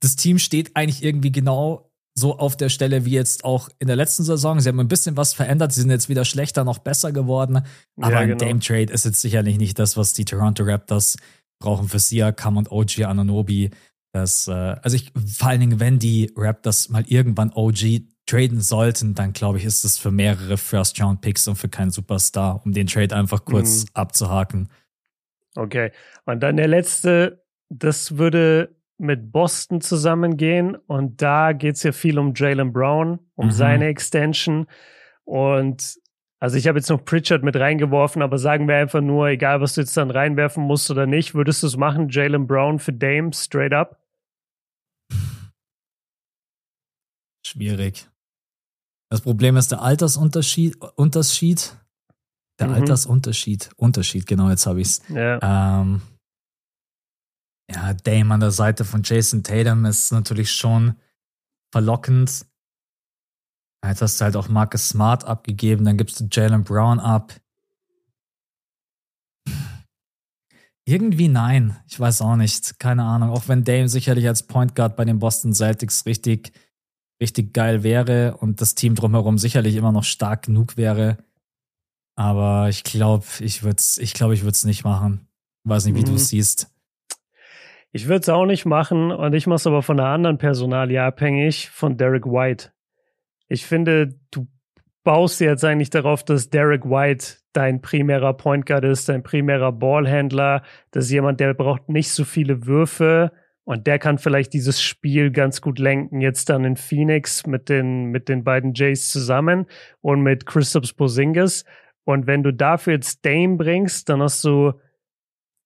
Das Team steht eigentlich irgendwie genau so auf der Stelle wie jetzt auch in der letzten Saison. Sie haben ein bisschen was verändert. Sie sind jetzt wieder schlechter, noch besser geworden. Aber ja, genau. ein Dame Trade ist jetzt sicherlich nicht das, was die Toronto Raptors brauchen für Siakam und OG Ananobi. Das, äh, also ich, vor allen Dingen, wenn die Raptors mal irgendwann OG traden sollten, dann glaube ich, ist es für mehrere First-Round-Picks und für keinen Superstar, um den Trade einfach kurz mhm. abzuhaken. Okay. Und dann der letzte, das würde mit Boston zusammengehen und da geht es ja viel um Jalen Brown, um mhm. seine Extension und also ich habe jetzt noch Pritchard mit reingeworfen, aber sagen wir einfach nur, egal was du jetzt dann reinwerfen musst oder nicht, würdest du es machen, Jalen Brown für Dame straight up? Schwierig. Das Problem ist der Altersunterschied, Unterschied, der mhm. Altersunterschied, Unterschied, genau, jetzt habe ich es. Ja. Ähm, ja, Dame an der Seite von Jason Tatum ist natürlich schon verlockend. Jetzt hast du halt auch Marcus Smart abgegeben, dann gibst du Jalen Brown ab. Irgendwie nein. Ich weiß auch nicht. Keine Ahnung. Auch wenn Dame sicherlich als Point Guard bei den Boston Celtics richtig, richtig geil wäre und das Team drumherum sicherlich immer noch stark genug wäre. Aber ich glaube, ich würde es ich glaub, ich würd's nicht machen. Weiß nicht, wie mhm. du es siehst. Ich würde es auch nicht machen und ich mache es aber von einer anderen Personalie abhängig, von Derek White. Ich finde, du baust jetzt eigentlich darauf, dass Derek White dein primärer Point Guard ist, dein primärer Ballhändler, das ist jemand, der braucht nicht so viele Würfe und der kann vielleicht dieses Spiel ganz gut lenken, jetzt dann in Phoenix mit den, mit den beiden Jays zusammen und mit Christoph Bozingis. Und wenn du dafür jetzt Dame bringst, dann hast du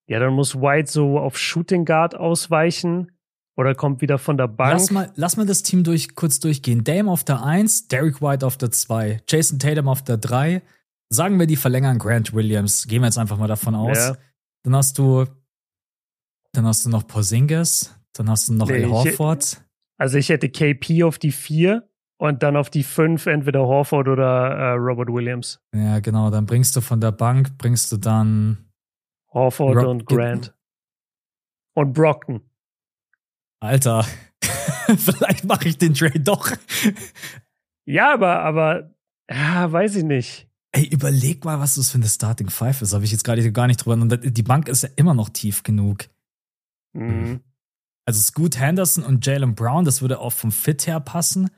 ja, dann muss White so auf Shooting Guard ausweichen oder kommt wieder von der Bank. Lass mal, lass mal das Team durch, kurz durchgehen. Dame auf der 1, Derek White auf der 2, Jason Tatum auf der 3. Sagen wir, die verlängern Grant Williams. Gehen wir jetzt einfach mal davon aus. Ja. Dann hast du, dann hast du noch Porzingis, dann hast du noch nee, Al Horford. also ich hätte KP auf die 4 und dann auf die 5 entweder Horford oder äh, Robert Williams. Ja, genau. Dann bringst du von der Bank, bringst du dann Horford Rock und Grant. Und Brockton. Alter, vielleicht mache ich den Trade doch. Ja, aber, aber, ja, weiß ich nicht. Ey, überleg mal, was das für eine Starting Five ist. Habe ich jetzt gerade gar nicht drüber. Und die Bank ist ja immer noch tief genug. Mhm. Also Scoot Henderson und Jalen Brown, das würde auch vom Fit her passen.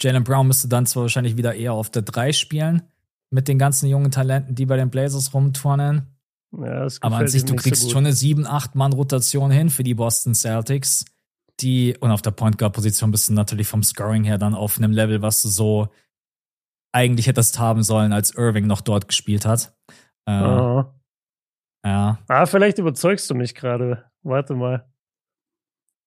Jalen Brown müsste dann zwar wahrscheinlich wieder eher auf der 3 spielen, mit den ganzen jungen Talenten, die bei den Blazers rumturnen. Ja, Aber an sich, du kriegst so schon eine 7-8-Mann-Rotation hin für die Boston Celtics. Die, und auf der Point Guard-Position bist du natürlich vom Scoring her dann auf einem Level, was du so eigentlich hättest haben sollen, als Irving noch dort gespielt hat. Äh, oh. Ja. Ah, vielleicht überzeugst du mich gerade. Warte mal.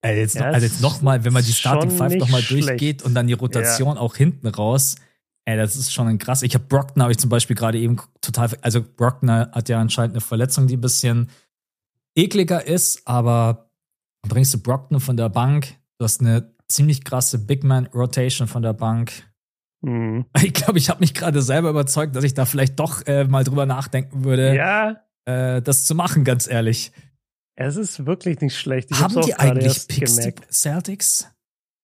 Also jetzt, ja, also jetzt nochmal, wenn man die Starting Five nochmal durchgeht und dann die Rotation ja. auch hinten raus, Ey, das ist schon ein krass. Ich habe Brockner, habe ich zum Beispiel gerade eben total. Also Brockner hat ja anscheinend eine Verletzung, die ein bisschen ekliger ist, aber bringst du Brockner von der Bank, du hast eine ziemlich krasse Big Man Rotation von der Bank. Mhm. Ich glaube, ich habe mich gerade selber überzeugt, dass ich da vielleicht doch äh, mal drüber nachdenken würde, ja. äh, das zu machen, ganz ehrlich. Es ist wirklich nicht schlecht. Ich Haben die eigentlich Picks, die Celtics?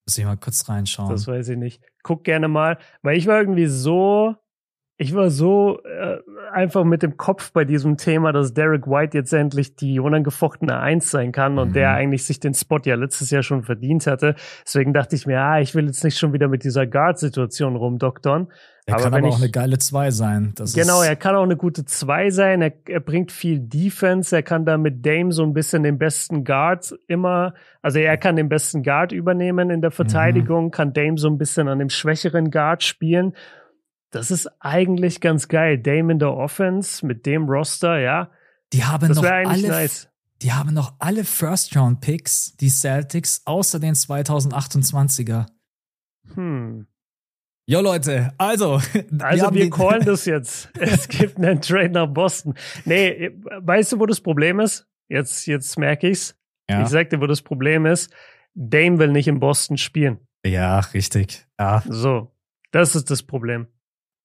Muss ich mal kurz reinschauen. Das weiß ich nicht. Guck gerne mal, weil ich war irgendwie so ich war so äh, einfach mit dem Kopf bei diesem Thema, dass Derek White jetzt endlich die unangefochtene Eins sein kann und mhm. der eigentlich sich den Spot ja letztes Jahr schon verdient hatte. Deswegen dachte ich mir, ah, ich will jetzt nicht schon wieder mit dieser Guard-Situation rumdoktern. Er aber kann aber auch eine geile Zwei sein. Das genau, er kann auch eine gute Zwei sein. Er, er bringt viel Defense. Er kann da mit Dame so ein bisschen den besten Guard immer, also er kann den besten Guard übernehmen in der mhm. Verteidigung, mhm. kann Dame so ein bisschen an dem schwächeren Guard spielen. Das ist eigentlich ganz geil. Dame in der Offense mit dem Roster, ja. Die haben das noch alle, nice. die haben noch alle First-Round-Picks, die Celtics, außer den 2028er. Hm. Jo Leute, also. Also wir, wir callen das jetzt. Es gibt einen Trade nach Boston. Nee, weißt du, wo das Problem ist? Jetzt, jetzt merke ich's. Ja. Ich sag dir, wo das Problem ist. Dame will nicht in Boston spielen. Ja, richtig. Ja. So, das ist das Problem.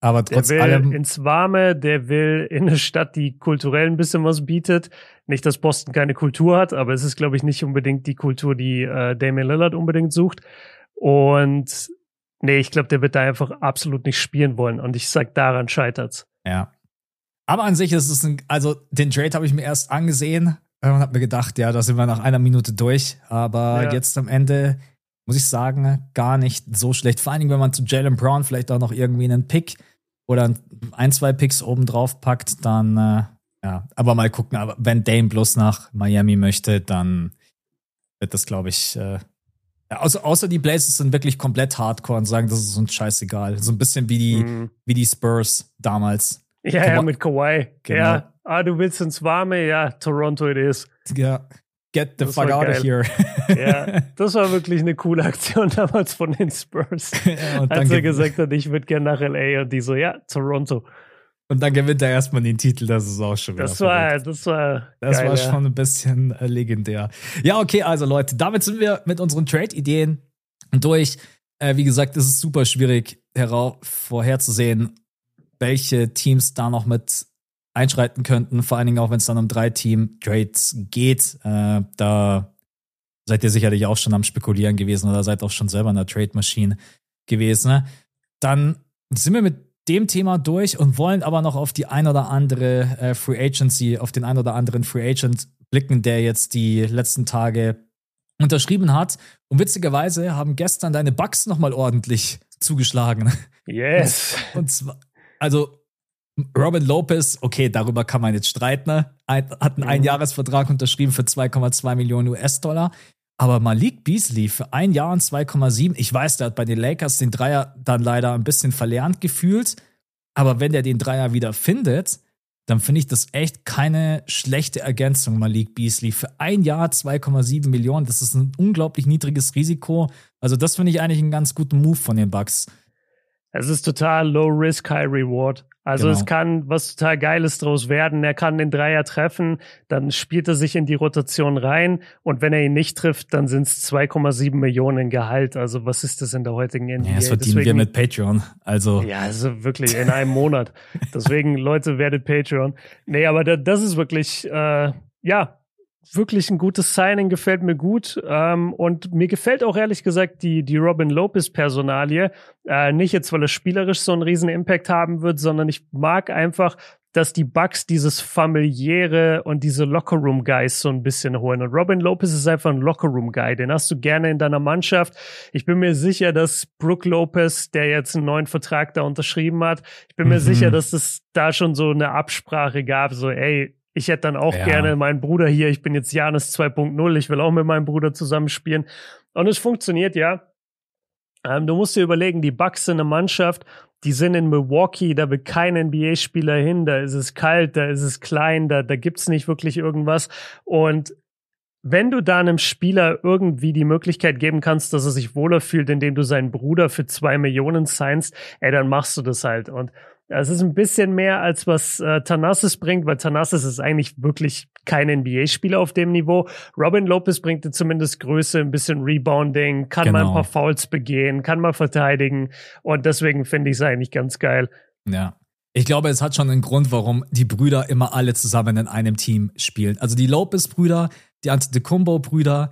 Aber trotz der will allem. ins Warme, der will in eine Stadt, die kulturell ein bisschen was bietet. Nicht, dass Boston keine Kultur hat, aber es ist, glaube ich, nicht unbedingt die Kultur, die äh, Damian Lillard unbedingt sucht. Und nee, ich glaube, der wird da einfach absolut nicht spielen wollen. Und ich sag, daran scheitert's. Ja. Aber an sich ist es ein, also den Trade habe ich mir erst angesehen und habe mir gedacht, ja, da sind wir nach einer Minute durch. Aber ja. jetzt am Ende muss ich sagen, gar nicht so schlecht. Vor allen Dingen, wenn man zu Jalen Brown vielleicht auch noch irgendwie einen Pick oder ein, zwei Picks oben drauf packt, dann äh, ja, aber mal gucken. Aber wenn Dame bloß nach Miami möchte, dann wird das, glaube ich, äh, ja, außer, außer die Blazers sind wirklich komplett hardcore und sagen, das ist uns scheißegal. So ein bisschen wie die, mhm. wie die Spurs damals. Ja, Ka ja, mit Kawhi. Genau. Ja, ah, du willst ins Warme, ja, Toronto it is. Ja, Get the das fuck out geil. of here. Ja, das war wirklich eine coole Aktion damals von den Spurs. Ja, als er gesagt hat, ich würde gerne nach LA und die so, ja, Toronto. Und dann gewinnt er erstmal den Titel, das ist auch schon wieder. Das war, verrückt. das war, das geil, war schon ein bisschen äh, legendär. Ja, okay, also Leute, damit sind wir mit unseren Trade-Ideen durch. Äh, wie gesagt, es ist super schwierig vorherzusehen, welche Teams da noch mit einschreiten könnten, vor allen Dingen auch wenn es dann um drei Team-Trades geht. Äh, da seid ihr sicherlich auch schon am Spekulieren gewesen oder seid auch schon selber in der Trade-Maschine gewesen. Ne? Dann sind wir mit dem Thema durch und wollen aber noch auf die ein oder andere äh, Free Agency, auf den ein oder anderen Free Agent blicken, der jetzt die letzten Tage unterschrieben hat. Und witzigerweise haben gestern deine Bugs nochmal ordentlich zugeschlagen. Yes. Und, zwar, also Robin Lopez, okay, darüber kann man jetzt streiten, ne? Hat einen mhm. Einjahresvertrag unterschrieben für 2,2 Millionen US-Dollar. Aber Malik Beasley für ein Jahr und 2,7, ich weiß, der hat bei den Lakers den Dreier dann leider ein bisschen verlernt gefühlt. Aber wenn der den Dreier wieder findet, dann finde ich das echt keine schlechte Ergänzung, Malik Beasley. Für ein Jahr 2,7 Millionen, das ist ein unglaublich niedriges Risiko. Also, das finde ich eigentlich einen ganz guten Move von den Bucks. Es ist total low risk, high reward. Also genau. es kann was total Geiles draus werden. Er kann den Dreier treffen, dann spielt er sich in die Rotation rein und wenn er ihn nicht trifft, dann sind es 2,7 Millionen Gehalt. Also was ist das in der heutigen NBA? Ja, das verdienen Deswegen, wir mit Patreon. Also ja, also wirklich in einem Monat. Deswegen Leute werdet Patreon. Nee, aber das ist wirklich äh, ja wirklich ein gutes Signing, gefällt mir gut. Ähm, und mir gefällt auch ehrlich gesagt die, die Robin Lopez-Personalie. Äh, nicht jetzt, weil er spielerisch so einen riesen Impact haben wird, sondern ich mag einfach, dass die Bucks dieses familiäre und diese Lockerroom-Guys so ein bisschen holen. Und Robin Lopez ist einfach ein Lockerroom-Guy. Den hast du gerne in deiner Mannschaft. Ich bin mir sicher, dass Brooke Lopez, der jetzt einen neuen Vertrag da unterschrieben hat, ich bin mhm. mir sicher, dass es da schon so eine Absprache gab, so, ey, ich hätte dann auch ja. gerne meinen Bruder hier. Ich bin jetzt Janis 2.0. Ich will auch mit meinem Bruder zusammenspielen. Und es funktioniert ja. Ähm, du musst dir überlegen, die Bucks sind eine Mannschaft, die sind in Milwaukee, da will kein NBA-Spieler hin, da ist es kalt, da ist es klein, da, da gibt's nicht wirklich irgendwas. Und wenn du da einem Spieler irgendwie die Möglichkeit geben kannst, dass er sich wohler fühlt, indem du seinen Bruder für zwei Millionen signst, ey, dann machst du das halt. Und es ist ein bisschen mehr, als was äh, Thanasis bringt, weil Thanasis ist eigentlich wirklich kein NBA-Spieler auf dem Niveau. Robin Lopez bringt zumindest Größe, ein bisschen Rebounding, kann genau. mal ein paar Fouls begehen, kann mal verteidigen. Und deswegen finde ich es eigentlich ganz geil. Ja. Ich glaube, es hat schon einen Grund, warum die Brüder immer alle zusammen in einem Team spielen. Also die Lopez-Brüder, die Antetokounmpo-Brüder,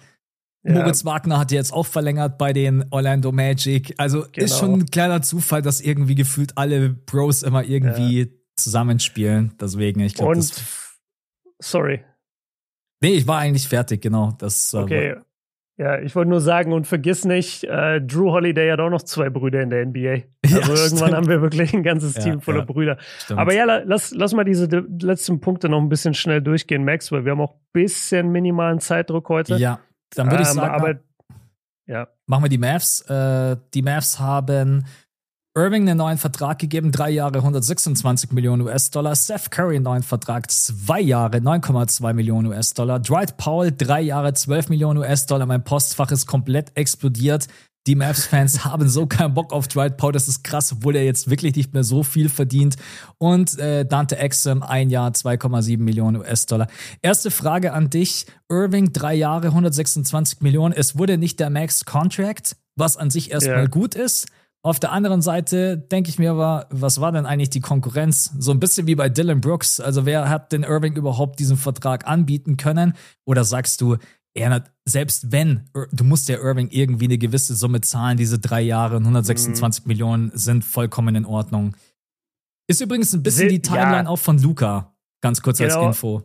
ja. Moritz Wagner hat jetzt auch verlängert bei den Orlando Magic. Also genau. ist schon ein kleiner Zufall, dass irgendwie gefühlt alle Bros immer irgendwie ja. zusammenspielen. Deswegen, ich glaube. Und sorry. Nee, ich war eigentlich fertig, genau. Das, äh, okay. Ja, ich wollte nur sagen, und vergiss nicht, äh, Drew Holiday hat auch noch zwei Brüder in der NBA. Also ja, irgendwann stimmt. haben wir wirklich ein ganzes Team voller Brüder. Stimmt. Aber ja, lass, lass mal diese letzten Punkte noch ein bisschen schnell durchgehen, Max, weil wir haben auch ein bisschen minimalen Zeitdruck heute. Ja, dann würde ich ähm, sagen, aber, ja. machen wir die Mavs. Äh, die Mavs haben Irving einen neuen Vertrag gegeben, drei Jahre 126 Millionen US-Dollar. Seth Curry einen neuen Vertrag, zwei Jahre 9,2 Millionen US-Dollar. Dwight Powell, drei Jahre 12 Millionen US-Dollar. Mein Postfach ist komplett explodiert. Die Mavs-Fans haben so keinen Bock auf Dwight Powell. Das ist krass, obwohl er jetzt wirklich nicht mehr so viel verdient. Und äh, Dante Exum, ein Jahr, 2,7 Millionen US-Dollar. Erste Frage an dich. Irving, drei Jahre, 126 Millionen. Es wurde nicht der Max-Contract, was an sich erstmal yeah. gut ist. Auf der anderen Seite denke ich mir aber, was war denn eigentlich die Konkurrenz? So ein bisschen wie bei Dylan Brooks. Also wer hat den Irving überhaupt diesen Vertrag anbieten können? Oder sagst du, er, selbst wenn, du musst ja Irving irgendwie eine gewisse Summe zahlen, diese drei Jahre und 126 mhm. Millionen sind vollkommen in Ordnung. Ist übrigens ein bisschen die Timeline ja. auch von Luca. Ganz kurz genau. als Info.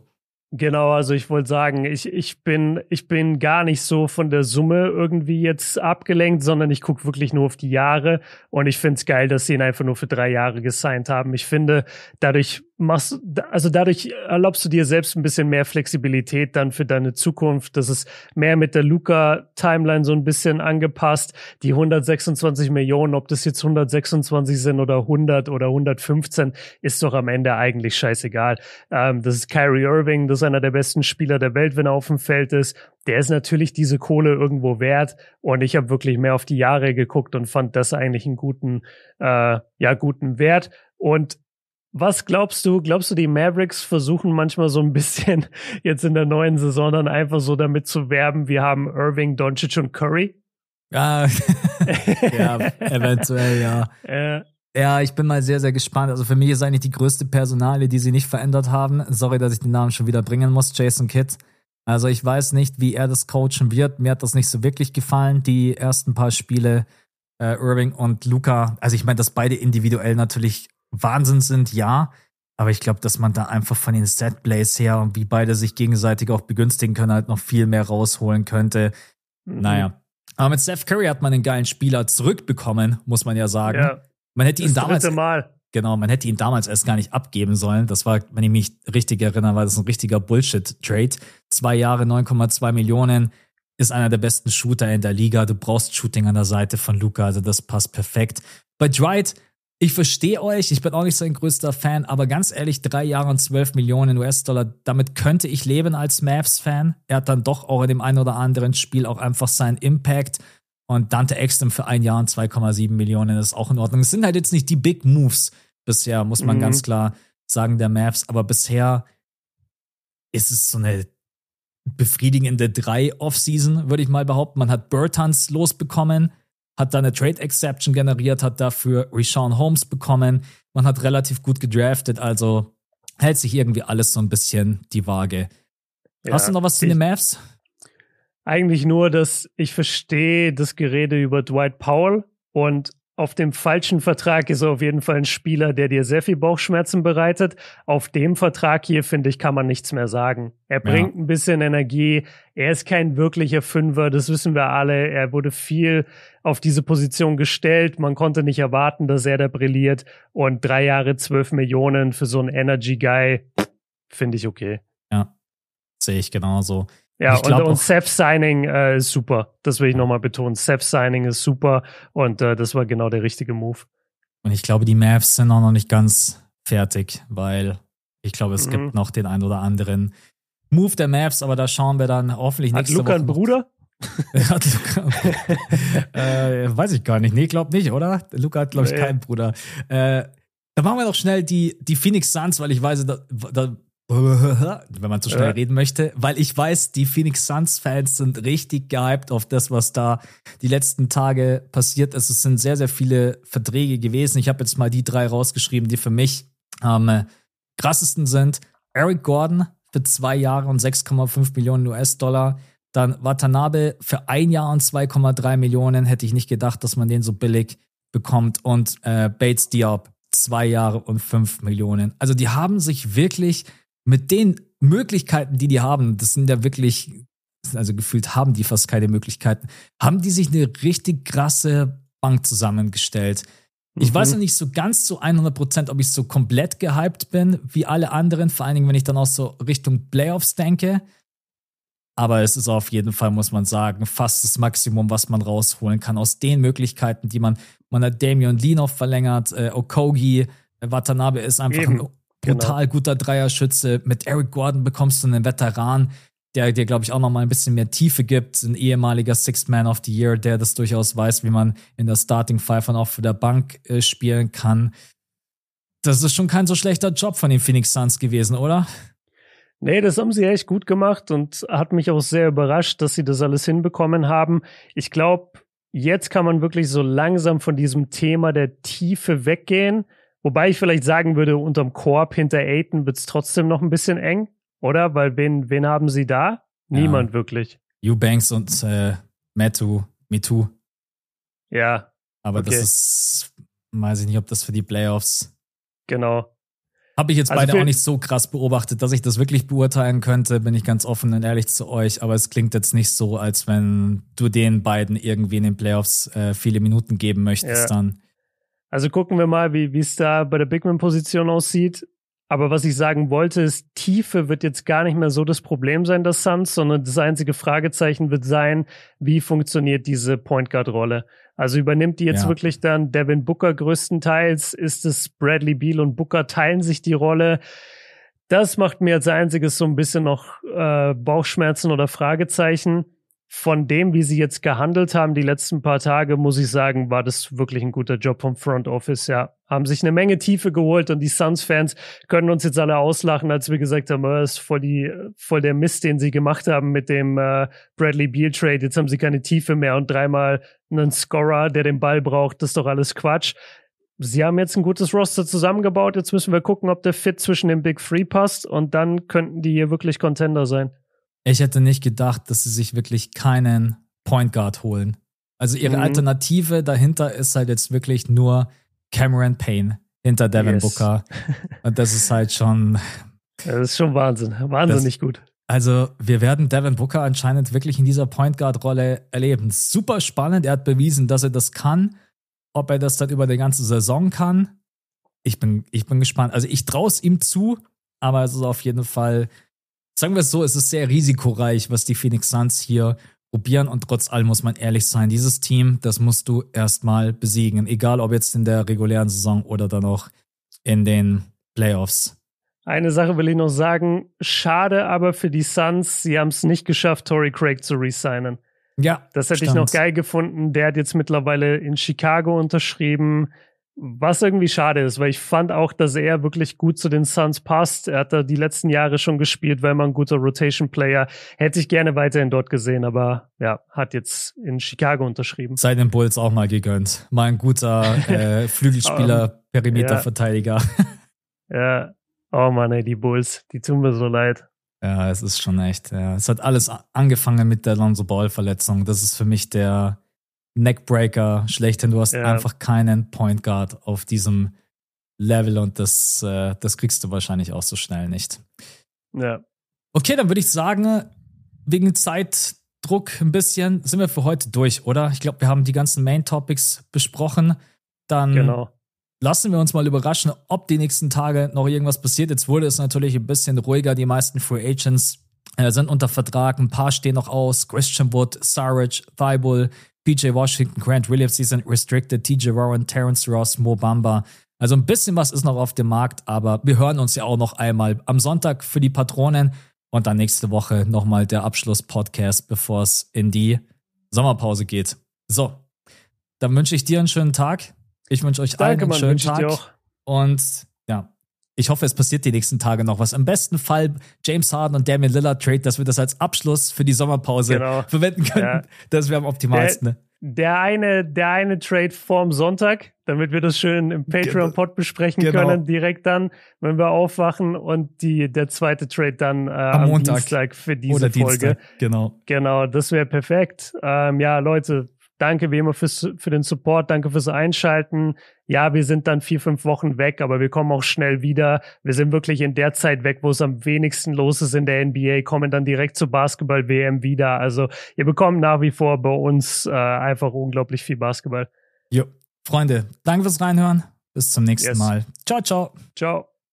Genau, also ich wollte sagen, ich, ich, bin, ich bin gar nicht so von der Summe irgendwie jetzt abgelenkt, sondern ich gucke wirklich nur auf die Jahre und ich finde es geil, dass sie ihn einfach nur für drei Jahre gesigned haben. Ich finde, dadurch machst, also dadurch erlaubst du dir selbst ein bisschen mehr Flexibilität dann für deine Zukunft. Das ist mehr mit der Luca-Timeline so ein bisschen angepasst. Die 126 Millionen, ob das jetzt 126 sind oder 100 oder 115, ist doch am Ende eigentlich scheißegal. Ähm, das ist Kyrie Irving, das ist einer der besten Spieler der Welt, wenn er auf dem Feld ist. Der ist natürlich diese Kohle irgendwo wert. Und ich habe wirklich mehr auf die Jahre geguckt und fand das eigentlich einen guten, äh, ja, guten Wert. Und was glaubst du? Glaubst du, die Mavericks versuchen manchmal so ein bisschen jetzt in der neuen Saison dann einfach so damit zu werben, wir haben Irving, Doncic und Curry? Ja, ja eventuell, ja. Äh, ja, ich bin mal sehr, sehr gespannt. Also für mich ist eigentlich die größte Personale, die sie nicht verändert haben. Sorry, dass ich den Namen schon wieder bringen muss, Jason Kidd. Also ich weiß nicht, wie er das coachen wird. Mir hat das nicht so wirklich gefallen, die ersten paar Spiele. Äh, Irving und Luca. Also ich meine, dass beide individuell natürlich Wahnsinn sind, ja. Aber ich glaube, dass man da einfach von den Setplays her und wie beide sich gegenseitig auch begünstigen können, halt noch viel mehr rausholen könnte. Mhm. Naja. Aber mit Steph Curry hat man einen geilen Spieler zurückbekommen, muss man ja sagen. Ja, man hätte ihn damals. Mal. Genau, man hätte ihn damals erst gar nicht abgeben sollen. Das war, wenn ich mich richtig erinnere, war das ein richtiger Bullshit-Trade. Zwei Jahre, 9,2 Millionen, ist einer der besten Shooter in der Liga. Du brauchst Shooting an der Seite von Luca, also das passt perfekt. Bei Dwight ich verstehe euch, ich bin auch nicht sein größter Fan, aber ganz ehrlich, drei Jahre und zwölf Millionen US-Dollar, damit könnte ich leben als Mavs-Fan. Er hat dann doch auch in dem einen oder anderen Spiel auch einfach seinen Impact. Und Dante Exton für ein Jahr und 2,7 Millionen ist auch in Ordnung. Es sind halt jetzt nicht die Big Moves bisher, muss man mhm. ganz klar sagen, der Mavs, aber bisher ist es so eine befriedigende drei Offseason, würde ich mal behaupten. Man hat Bertans losbekommen hat da eine Trade Exception generiert, hat dafür Rishon Holmes bekommen. Man hat relativ gut gedraftet, also hält sich irgendwie alles so ein bisschen die Waage. Ja, Hast du noch was zu den Mavs? Eigentlich nur, dass ich verstehe das Gerede über Dwight Powell und auf dem falschen Vertrag ist er auf jeden Fall ein Spieler, der dir sehr viel Bauchschmerzen bereitet. Auf dem Vertrag hier, finde ich, kann man nichts mehr sagen. Er bringt ja. ein bisschen Energie. Er ist kein wirklicher Fünfer, das wissen wir alle. Er wurde viel auf diese Position gestellt. Man konnte nicht erwarten, dass er da brilliert. Und drei Jahre, zwölf Millionen für so einen Energy Guy, finde ich okay. Ja, sehe ich genauso. Ja, und, und Seth Signing äh, ist super. Das will ich nochmal betonen. Seth Signing ist super und äh, das war genau der richtige Move. Und ich glaube, die Mavs sind auch noch nicht ganz fertig, weil ich glaube, es mhm. gibt noch den ein oder anderen Move der Mavs, aber da schauen wir dann hoffentlich nächste Hat Luca Woche. einen Bruder? hat Luca, äh, weiß ich gar nicht. Nee, glaub nicht, oder? Luca hat, glaube ich, nee. keinen Bruder. Äh, Da machen wir doch schnell die, die Phoenix Suns, weil ich weiß, da, da wenn man zu schnell ja. reden möchte, weil ich weiß, die Phoenix Suns Fans sind richtig gehypt auf das, was da die letzten Tage passiert ist. Es sind sehr, sehr viele Verträge gewesen. Ich habe jetzt mal die drei rausgeschrieben, die für mich am äh, krassesten sind. Eric Gordon für zwei Jahre und 6,5 Millionen US-Dollar. Dann Watanabe für ein Jahr und 2,3 Millionen. Hätte ich nicht gedacht, dass man den so billig bekommt. Und äh, Bates Diop zwei Jahre und 5 Millionen. Also die haben sich wirklich mit den Möglichkeiten, die die haben, das sind ja wirklich, also gefühlt haben die fast keine Möglichkeiten, haben die sich eine richtig krasse Bank zusammengestellt. Ich mhm. weiß noch nicht so ganz zu 100 Prozent, ob ich so komplett gehypt bin wie alle anderen, vor allen Dingen, wenn ich dann auch so Richtung Playoffs denke. Aber es ist auf jeden Fall, muss man sagen, fast das Maximum, was man rausholen kann aus den Möglichkeiten, die man, man hat Damian Lee noch verlängert, äh, Okogi, äh, Watanabe ist einfach Eben. ein brutal genau. guter Dreierschütze. Mit Eric Gordon bekommst du einen Veteran, der dir, glaube ich, auch noch mal ein bisschen mehr Tiefe gibt. Ein ehemaliger Sixth Man of the Year, der das durchaus weiß, wie man in der Starting Five und auch für der Bank äh, spielen kann. Das ist schon kein so schlechter Job von den Phoenix Suns gewesen, oder? Nee, das haben sie echt gut gemacht und hat mich auch sehr überrascht, dass sie das alles hinbekommen haben. Ich glaube, jetzt kann man wirklich so langsam von diesem Thema der Tiefe weggehen Wobei ich vielleicht sagen würde, unterm Korb hinter Aiton wird es trotzdem noch ein bisschen eng, oder? Weil wen, wen haben sie da? Niemand ja. wirklich. Eubanks und äh, Metu, Mitu. Ja. Aber okay. das ist, weiß ich nicht, ob das für die Playoffs. Genau. Habe ich jetzt also beide auch nicht so krass beobachtet, dass ich das wirklich beurteilen könnte, bin ich ganz offen und ehrlich zu euch. Aber es klingt jetzt nicht so, als wenn du den beiden irgendwie in den Playoffs äh, viele Minuten geben möchtest ja. dann. Also gucken wir mal, wie es da bei der Bigman-Position aussieht. Aber was ich sagen wollte, ist, Tiefe wird jetzt gar nicht mehr so das Problem sein, das Suns, sondern das einzige Fragezeichen wird sein, wie funktioniert diese Point Guard-Rolle? Also übernimmt die jetzt ja. wirklich dann Devin Booker größtenteils? Ist es Bradley Beal und Booker teilen sich die Rolle? Das macht mir als einziges so ein bisschen noch äh, Bauchschmerzen oder Fragezeichen von dem, wie sie jetzt gehandelt haben, die letzten paar Tage, muss ich sagen, war das wirklich ein guter Job vom Front Office, ja. Haben sich eine Menge Tiefe geholt und die Suns-Fans können uns jetzt alle auslachen, als wir gesagt haben, oh, das ist voll, die, voll der Mist, den sie gemacht haben mit dem äh, Bradley Beal Trade. Jetzt haben sie keine Tiefe mehr und dreimal einen Scorer, der den Ball braucht. Das ist doch alles Quatsch. Sie haben jetzt ein gutes Roster zusammengebaut. Jetzt müssen wir gucken, ob der Fit zwischen den Big Three passt und dann könnten die hier wirklich Contender sein. Ich hätte nicht gedacht, dass sie sich wirklich keinen Point Guard holen. Also ihre mhm. Alternative dahinter ist halt jetzt wirklich nur Cameron Payne hinter Devin yes. Booker. Und das ist halt schon. Das ist schon Wahnsinn. Wahnsinnig das, gut. Also, wir werden Devin Booker anscheinend wirklich in dieser Point Guard Rolle erleben. Super spannend. Er hat bewiesen, dass er das kann. Ob er das dann über die ganze Saison kann, ich bin, ich bin gespannt. Also, ich traue es ihm zu, aber es ist auf jeden Fall sagen wir es so, es ist sehr risikoreich, was die Phoenix Suns hier probieren und trotz allem muss man ehrlich sein, dieses Team, das musst du erstmal besiegen, egal ob jetzt in der regulären Saison oder dann auch in den Playoffs. Eine Sache will ich noch sagen, schade aber für die Suns, sie haben es nicht geschafft, Tory Craig zu resignen. Ja. Das hätte stand. ich noch geil gefunden. Der hat jetzt mittlerweile in Chicago unterschrieben. Was irgendwie schade ist, weil ich fand auch, dass er wirklich gut zu den Suns passt. Er hat da die letzten Jahre schon gespielt, weil man ein guter Rotation-Player. Hätte ich gerne weiterhin dort gesehen, aber ja, hat jetzt in Chicago unterschrieben. Sei den Bulls auch mal gegönnt. Mal ein guter äh, Flügelspieler, Perimeterverteidiger. Ja. ja. Oh Mann, ey, die Bulls, die tun mir so leid. Ja, es ist schon echt. Ja. Es hat alles angefangen mit der Lonzo Ball-Verletzung. Das ist für mich der Neckbreaker schlechthin. Du hast ja. einfach keinen Point Guard auf diesem Level und das, äh, das kriegst du wahrscheinlich auch so schnell nicht. Ja. Okay, dann würde ich sagen, wegen Zeitdruck ein bisschen sind wir für heute durch, oder? Ich glaube, wir haben die ganzen Main Topics besprochen. Dann genau. lassen wir uns mal überraschen, ob die nächsten Tage noch irgendwas passiert. Jetzt wurde es natürlich ein bisschen ruhiger. Die meisten Free Agents äh, sind unter Vertrag. Ein paar stehen noch aus. Christian Wood, Sarge, Thibault, PJ Washington, Grant Williams, die sind restricted, TJ Warren, Terrence Ross, Mo Bamba. Also ein bisschen was ist noch auf dem Markt, aber wir hören uns ja auch noch einmal am Sonntag für die Patronen und dann nächste Woche nochmal der Abschluss-Podcast, bevor es in die Sommerpause geht. So, dann wünsche ich dir einen schönen Tag. Ich wünsche euch Danke, allen einen Mann, schönen Tag. Und ja, ich hoffe, es passiert die nächsten Tage noch was. Im besten Fall James Harden und Damian Lillard Trade, dass wir das als Abschluss für die Sommerpause genau. verwenden können. Ja. Das wäre am optimalsten. Der, der eine, der eine Trade vorm Sonntag, damit wir das schön im Patreon-Pod besprechen genau. können, direkt dann, wenn wir aufwachen und die, der zweite Trade dann äh, am, am Montag. Dienstag für diese Oder Folge. Dienstag. Genau. Genau, das wäre perfekt. Ähm, ja, Leute, Danke wie immer fürs, für den Support, danke fürs Einschalten. Ja, wir sind dann vier, fünf Wochen weg, aber wir kommen auch schnell wieder. Wir sind wirklich in der Zeit weg, wo es am wenigsten los ist in der NBA, kommen dann direkt zur Basketball-WM wieder. Also ihr bekommt nach wie vor bei uns äh, einfach unglaublich viel Basketball. Jo, Freunde, danke fürs Reinhören. Bis zum nächsten yes. Mal. Ciao, ciao. Ciao.